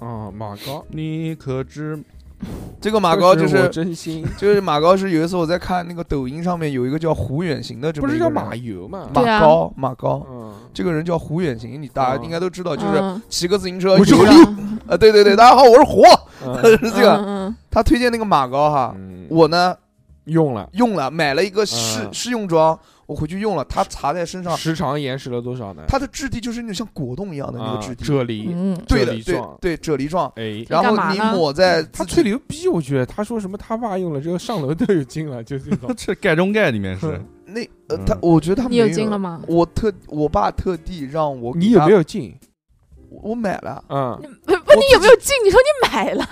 哦，马膏，你可知 这个马膏就是是真心，就是马膏是有一次我在看那个抖音上面有一个叫胡远行的这不么一个人。是叫马油吗？马膏马膏，嗯，这个人叫胡远行，你大家嗯。应该都知道，就是嗯。骑个自行车我就有知道啊，对对对，大家好，我是胡，嗯。是这个。嗯他推荐那个马膏哈，嗯。我呢用了，用了，买了一个试嗯。试用装，我回去用了，它擦在身上，时长延时了多少呢？它的质地就是那种像果冻一样的那啊个质地，啫喱，嗯，对的，对对，啫喱状。哎，然后你抹在他自己，吹牛逼，我觉得他说什么他爸用了之后上楼都有劲了，就这种。这盖中盖里面是 那呃，嗯他我觉得他你有没劲了吗？我特我爸特地让我你有没有劲？我买了，嗯，不不，你有没有劲？你说你买了，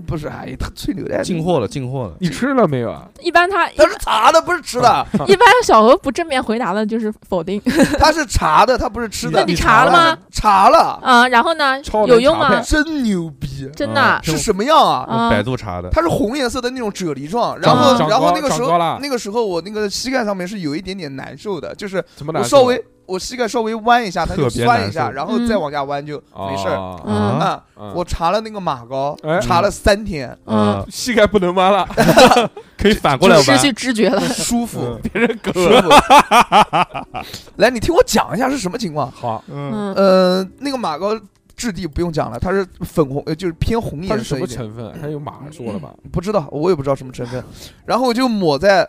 不是哎，他吹牛的，进货了，进货了。你吃了没有啊？一般他他是查的，不是吃的，一般小何不正面回答的就是否定 他是查的，他不是吃的。那你查了吗？查了，啊。然后呢有用吗？真牛逼！真的啊是什么样啊？啊百度查的，它是红颜色的那种啫喱状，然后然后那个时候那个时候我那个膝盖上面是有一点点难受的，就是怎么难受？我稍微我膝盖稍微弯一下，它就特别酸一下，然后再往下弯就没事儿。啊，嗯我查了那个马膏哎，查了三天，嗯，膝盖不能弯了，可以反过来失玩。去知觉了。舒服嗯，别人狗舒服。来，你听我讲一下是什么情况。好，嗯，嗯，呃，那个马膏质地不用讲了，它是粉红，呃就是偏红颜色它是什么。成分？它有马说了吧？不知道，我也不知道什么成分。然后我就抹在，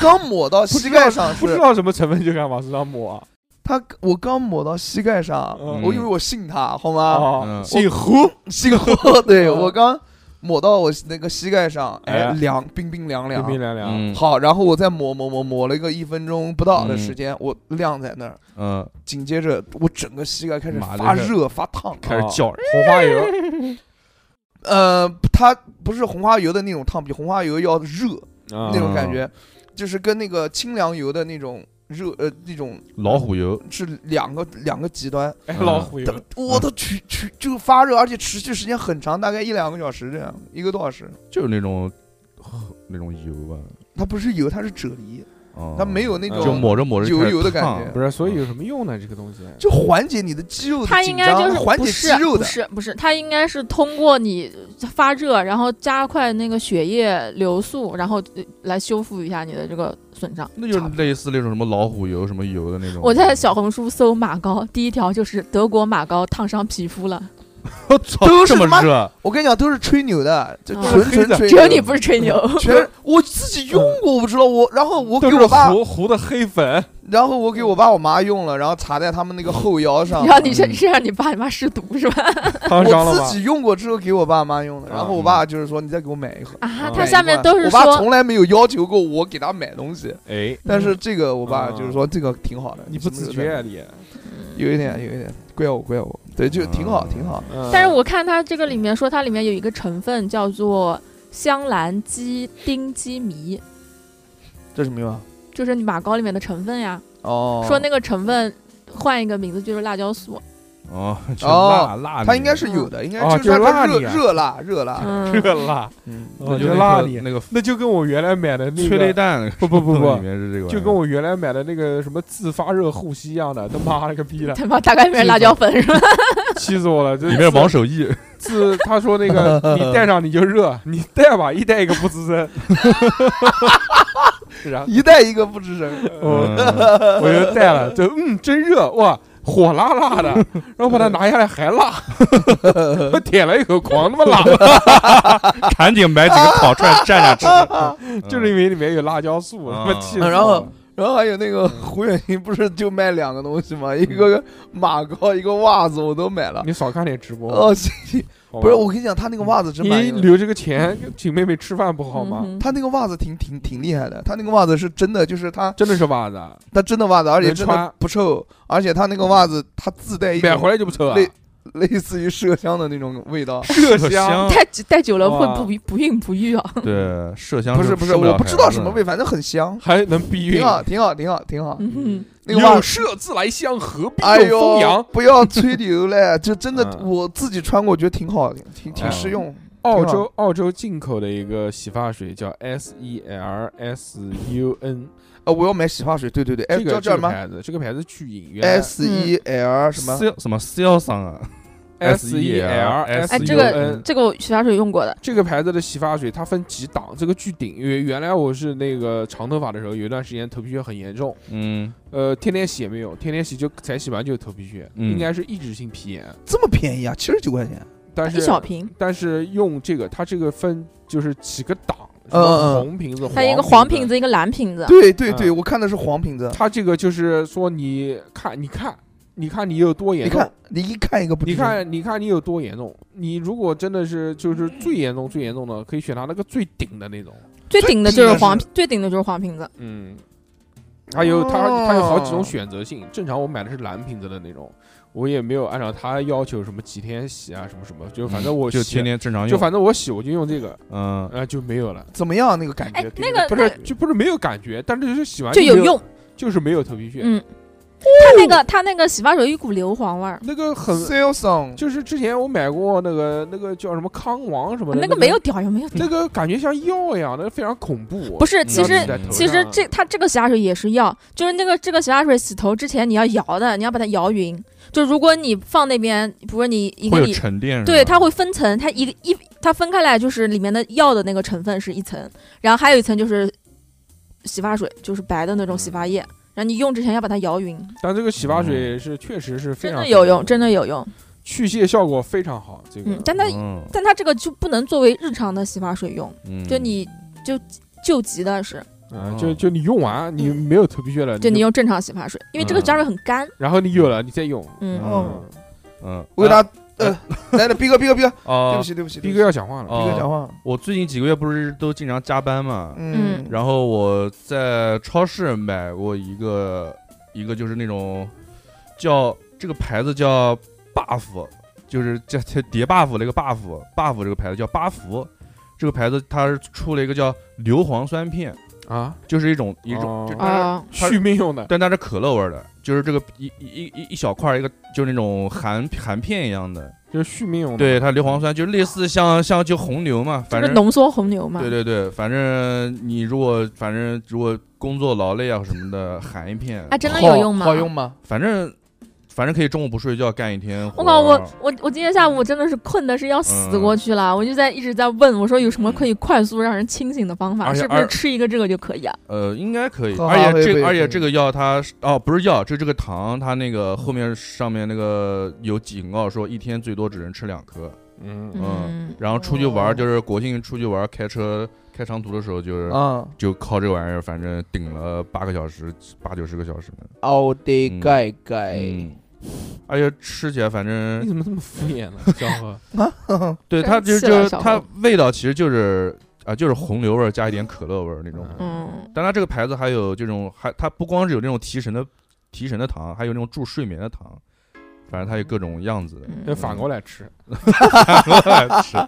刚抹到膝盖上是，不知道什么成分就敢往身上抹啊？他我刚抹到膝盖上，嗯。我以为我信他，好吗？姓胡，信我，对嗯。我刚抹到我那个膝盖上，哎，哎。凉，冰冰凉凉。冰。冰凉凉。嗯。好，然后我再抹抹抹抹了一个一分钟不到的嗯时间，我晾在那儿，嗯，紧接着我整个膝盖开始麻的是发热发烫。开始叫，红花油，呃，它不是红花油的那种烫，比红花油要热那那种感觉，就是跟那个清凉油的那种热呃那种老虎油，是两个两个极端。哎，老虎油，我的去去就发热，而且持续时间很长，大概一两个小时这样，一个多小时。就是那种那种油吧，它不是油，它是啫喱，哦它没有那嗯种就抹着抹着就油油的感觉不是，所以有什么用呢？这个东西，就缓解你的肌肉的它，应该就是缓解是肌肉的。不是不是，它应该是通过你发热，然后加快那个血液流速，然后呃来修复一下你的这个损伤。那就是类似那种什么老虎油什么油的那种。我在小红书搜马膏，第一条就是德国马膏烫伤皮肤了，我 操，这都是么热，我跟你讲，都是吹牛的，这啊纯纯吹牛。只有你不是吹牛。全我自己用过，我不知道我，然后我给我爸，糊糊的黑粉，然后我给我爸我妈用了，然后擦在他们那个后腰上。然后你是嗯是让你爸你妈试毒是吧？烫伤了吧？我自己用过之后给我爸妈用的，然后我爸就是说你再给我买一盒。啊，他下面都是我爸从来没有要求过我给他买东西，哎，但是这个我爸嗯就是说这个挺好的，你不自觉啊你？有一点有一点怪我怪我，对，就挺好挺好。嗯但是我看它这个里面说它里面有一个成分叫做香兰基丁基醚，这什么用啊？就是你马膏里面的成分呀。哦，说那个成分换一个名字就是辣椒素。哦，就哦辣辣，它应该是有的，应该哦就是它就是辣它热你啊热辣热辣，嗯，热辣，嗯，哦就那就辣你那个那就跟我原来买的那催泪个，弹，不不不不 里面是这个玩意儿，就跟我原来买的那个什么自发热护膝一样的，他妈了个逼的，他妈大概里面辣椒粉是吧？气死我了！这里面是王守义，自他说那个你戴上你就热，你戴吧，一戴一个不吱声，然后一戴一个不吱声。我就戴了，就嗯真热哇，火辣辣的，然后把它拿下来还辣，我舔了一口狂他妈辣，赶紧买几个烤串蘸着吃，就是因为里面有辣椒素，他妈啊气死。然后然后还有那个胡远新不是就卖两个东西吗？一个马膏，一个袜子，我都买了。你少看点直播，哦，行行好吧不是我跟你讲，他那个袜子真蛮有，你留这个钱请妹妹吃饭不好吗？嗯哼。他那个袜子挺挺挺厉害的，他那个袜子是真的，就是他真的是袜子，他真的袜子，而且真的不臭，而且他那个袜子他自带一种买回来就不臭啊？类 类似于麝香的那种味道。麝麝香戴戴久了会不不孕不育啊。对，麝香不是不是，我不知道什么味，反正很香，还能避孕挺，好，挺好，挺好，挺好。嗯有那个话，麝自来香，何必哎用风扬呦？，不要吹牛嘞，就真的嗯我自己穿过，觉得挺好的，挺挺嗯实用。澳洲澳洲进口的一个洗发水叫 S E L S U N，呃，我要买洗发水，对对对，哎，这个叫叫什么牌子，这个牌子巨引，原？S E L 什么？C 什么 C 幺桑啊？S E L S 哎，U 这个 N。这个我洗发水用过的，这个牌子的洗发水它分几档，这个巨顶，因为原来我是那个长头发的时候，有一段时间头皮屑很严重，嗯，呃，天天洗也没有，天天洗就才洗完就有头皮屑，嗯应该是抑制性皮炎。这么便宜啊？七十九块钱。但是一小瓶，但是用这个，它这个分就是几个档，什嗯嗯红瓶子，它有一个黄黄瓶子，一个蓝瓶子。对对对，嗯我看的是黄瓶子。它这个就是说，你看，你看，你看你有多严重你看，，你一看一个不，你看，你看你有多严重。你如果真的是就是最严重、最严重的，可以选它那个最顶的那种。最顶的就是黄最，顶的就是黄瓶子。嗯，还有它哦它有好几种选择性。正常我买的是蓝瓶子的那种，我也没有按照他要求什么几天洗啊什么什么，就反正我洗就天天正常用就，反正我洗我就用这个，嗯，啊就没有了。怎么样？那个感哎觉？，那个不是就不是没有感觉，但是就是洗完没就有，用，就是没有头皮屑。嗯。它那个它那个洗发水一股硫磺味儿，那个很 Samsung 就是之前我买过那个那个叫什么康王什么的，那个没有屌用没有屌那？个感觉像药一样的，非常恐怖。不是，嗯其实其实这它这个洗发水也是药，就是那个这个洗发水洗头之前你要摇的，你要把它摇匀。就如果你放那边，比如说你一个礼，沉淀，对，它会分层，它一个一它分开来就是里面的药的那个成分是一层，然后还有一层就是洗发水，就是白的那种洗发液。然后你用之前要把它摇匀，但这个洗发水是确实是非真常的有用，真的有用。去屑效果非常好。这个。嗯，但它嗯但它这个就不能作为日常的洗发水用，嗯，就你就救急的是，啊，就就你用完你没有头皮屑了，就就你用正常洗发水，因为这个洗发水很干。然后你有了你再用。嗯，哦嗯，我给他呃，来了，逼哥逼哥逼哥，对哦不，起对不起，逼哥要讲话了，哦逼哥讲话，我最近几个月不是都经常加班嘛，嗯，然后我在超市买过一个一个就是那种叫这个牌子叫 buff，就是叫叫叠 buff 那个 buff，buff 这个牌子叫八福，这个牌子它是出了一个叫硫磺酸片，啊，就是一种一种，哦就它啊，它续命用的。但它是可乐味儿的，就是这个一一一一小块儿一个就是那种含含片一样的，就是续命用的。对，它硫磺酸就类似像像就红牛嘛，反正浓缩红牛嘛。对对对，反正你如果反正如果工作劳累啊什么的，含一片，啊，真的好有用吗？好用吗？反正反正可以中午不睡觉干一天。我靠，我我我今天下午真的是困的是要死过去了，我就在一直在问我说有什么可以快速让人清醒的方法，是不是吃一个这个就可以啊？呃应该可以，而且这个而且这个药它哦不是药，就这个糖它那个后面上面那个有警告说一天最多只能吃两颗，嗯，嗯，然后出去玩哦就是国庆出去玩开车开长途的时候就是。啊，就靠这玩意儿，反正顶了八个小时，八九十个小时呢。奥的嗯盖盖，嗯，而且吃起来反正你正怎么这么敷衍呢，小何？啊对它就气了小就它味道其实就是啊就是红牛味儿加一点可乐味儿那种。嗯，但它这个牌子还有这种，还它不光是有那种提神的提神的糖，还有那种助睡眠的糖，反正它有各种样子的。得反过来吃 反过来吃。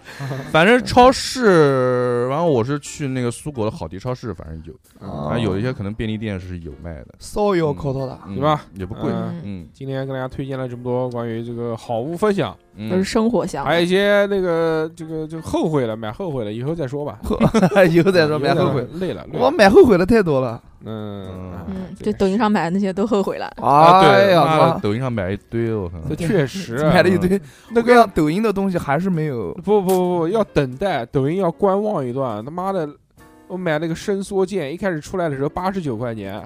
反正超市，然后我是去那个苏果的好迪超市，反正有，哦反正有一些可能便利店是有卖的，骚有口头的，嗯对吧？也不贵，嗯嗯今天跟大家推荐了这么多关于这个好物分享，嗯，都是生活香。还有一些那个这个就后悔了，买后悔了，以后再说吧。以后再说买后悔，累了，我。买后悔的太多了。嗯嗯，这就抖音上买的那些都后悔了。啊，哎对，呀，抖音上买一堆，我靠，这确实买了一堆，那个抖音的东西还是没有。不不不不要等待，抖音要观望一段。他妈的，我买那个伸缩键，一开始出来的时候八十九块钱，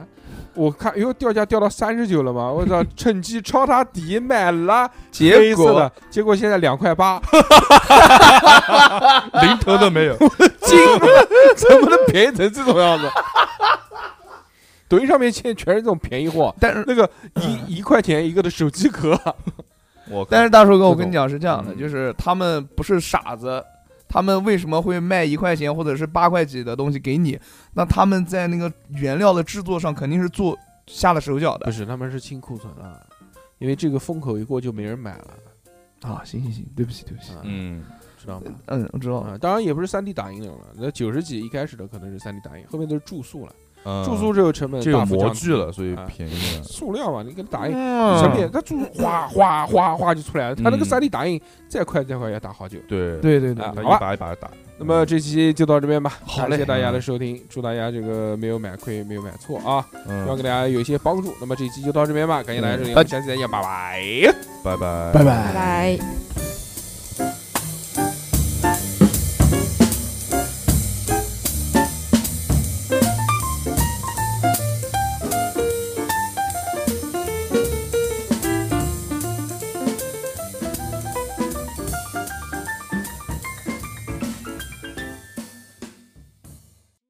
我看哟掉价掉到三十九了嘛，我操，趁机抄他底买了，结果？的，结果现在两块八，零头都没有，惊了，怎么能便宜成这种样子？抖音上面现在全是这种便宜货，但是那个一一块钱一个的手机壳，我但是大叔哥，我跟你讲是这样的，嗯。就是他们不是傻子，他们为什么会卖一块钱或者是八块几的东西给你？那他们在那个原料的制作上肯定是做下了手脚的。不是，他们是清库存了，因为这个风口一过就没人买了。啊，行行行，对不起对不起，啊嗯，知道吗？嗯，我知道，啊，当然也不是三 D 打印那种了，那九十几一开始的可能是三 D 打印，后面都是注塑了，嗯注塑这个成本就有大幅降低模具了，所以啊便宜了。塑料嘛，你给它打印。嗯成品，它注哗哗哗哗就出来了。它那个嗯三 D 打印再快再快也打好久。对，对对对一啊好吧把一把打。那么这期就到这边吧，好嘞谢谢大家的收听，祝大家这个没有买亏，没有买错啊，希望嗯，给大家有一些帮助。那么这期就到这边吧，感谢大家收听，嗯我们下期再见，拜拜。拜拜，拜拜拜。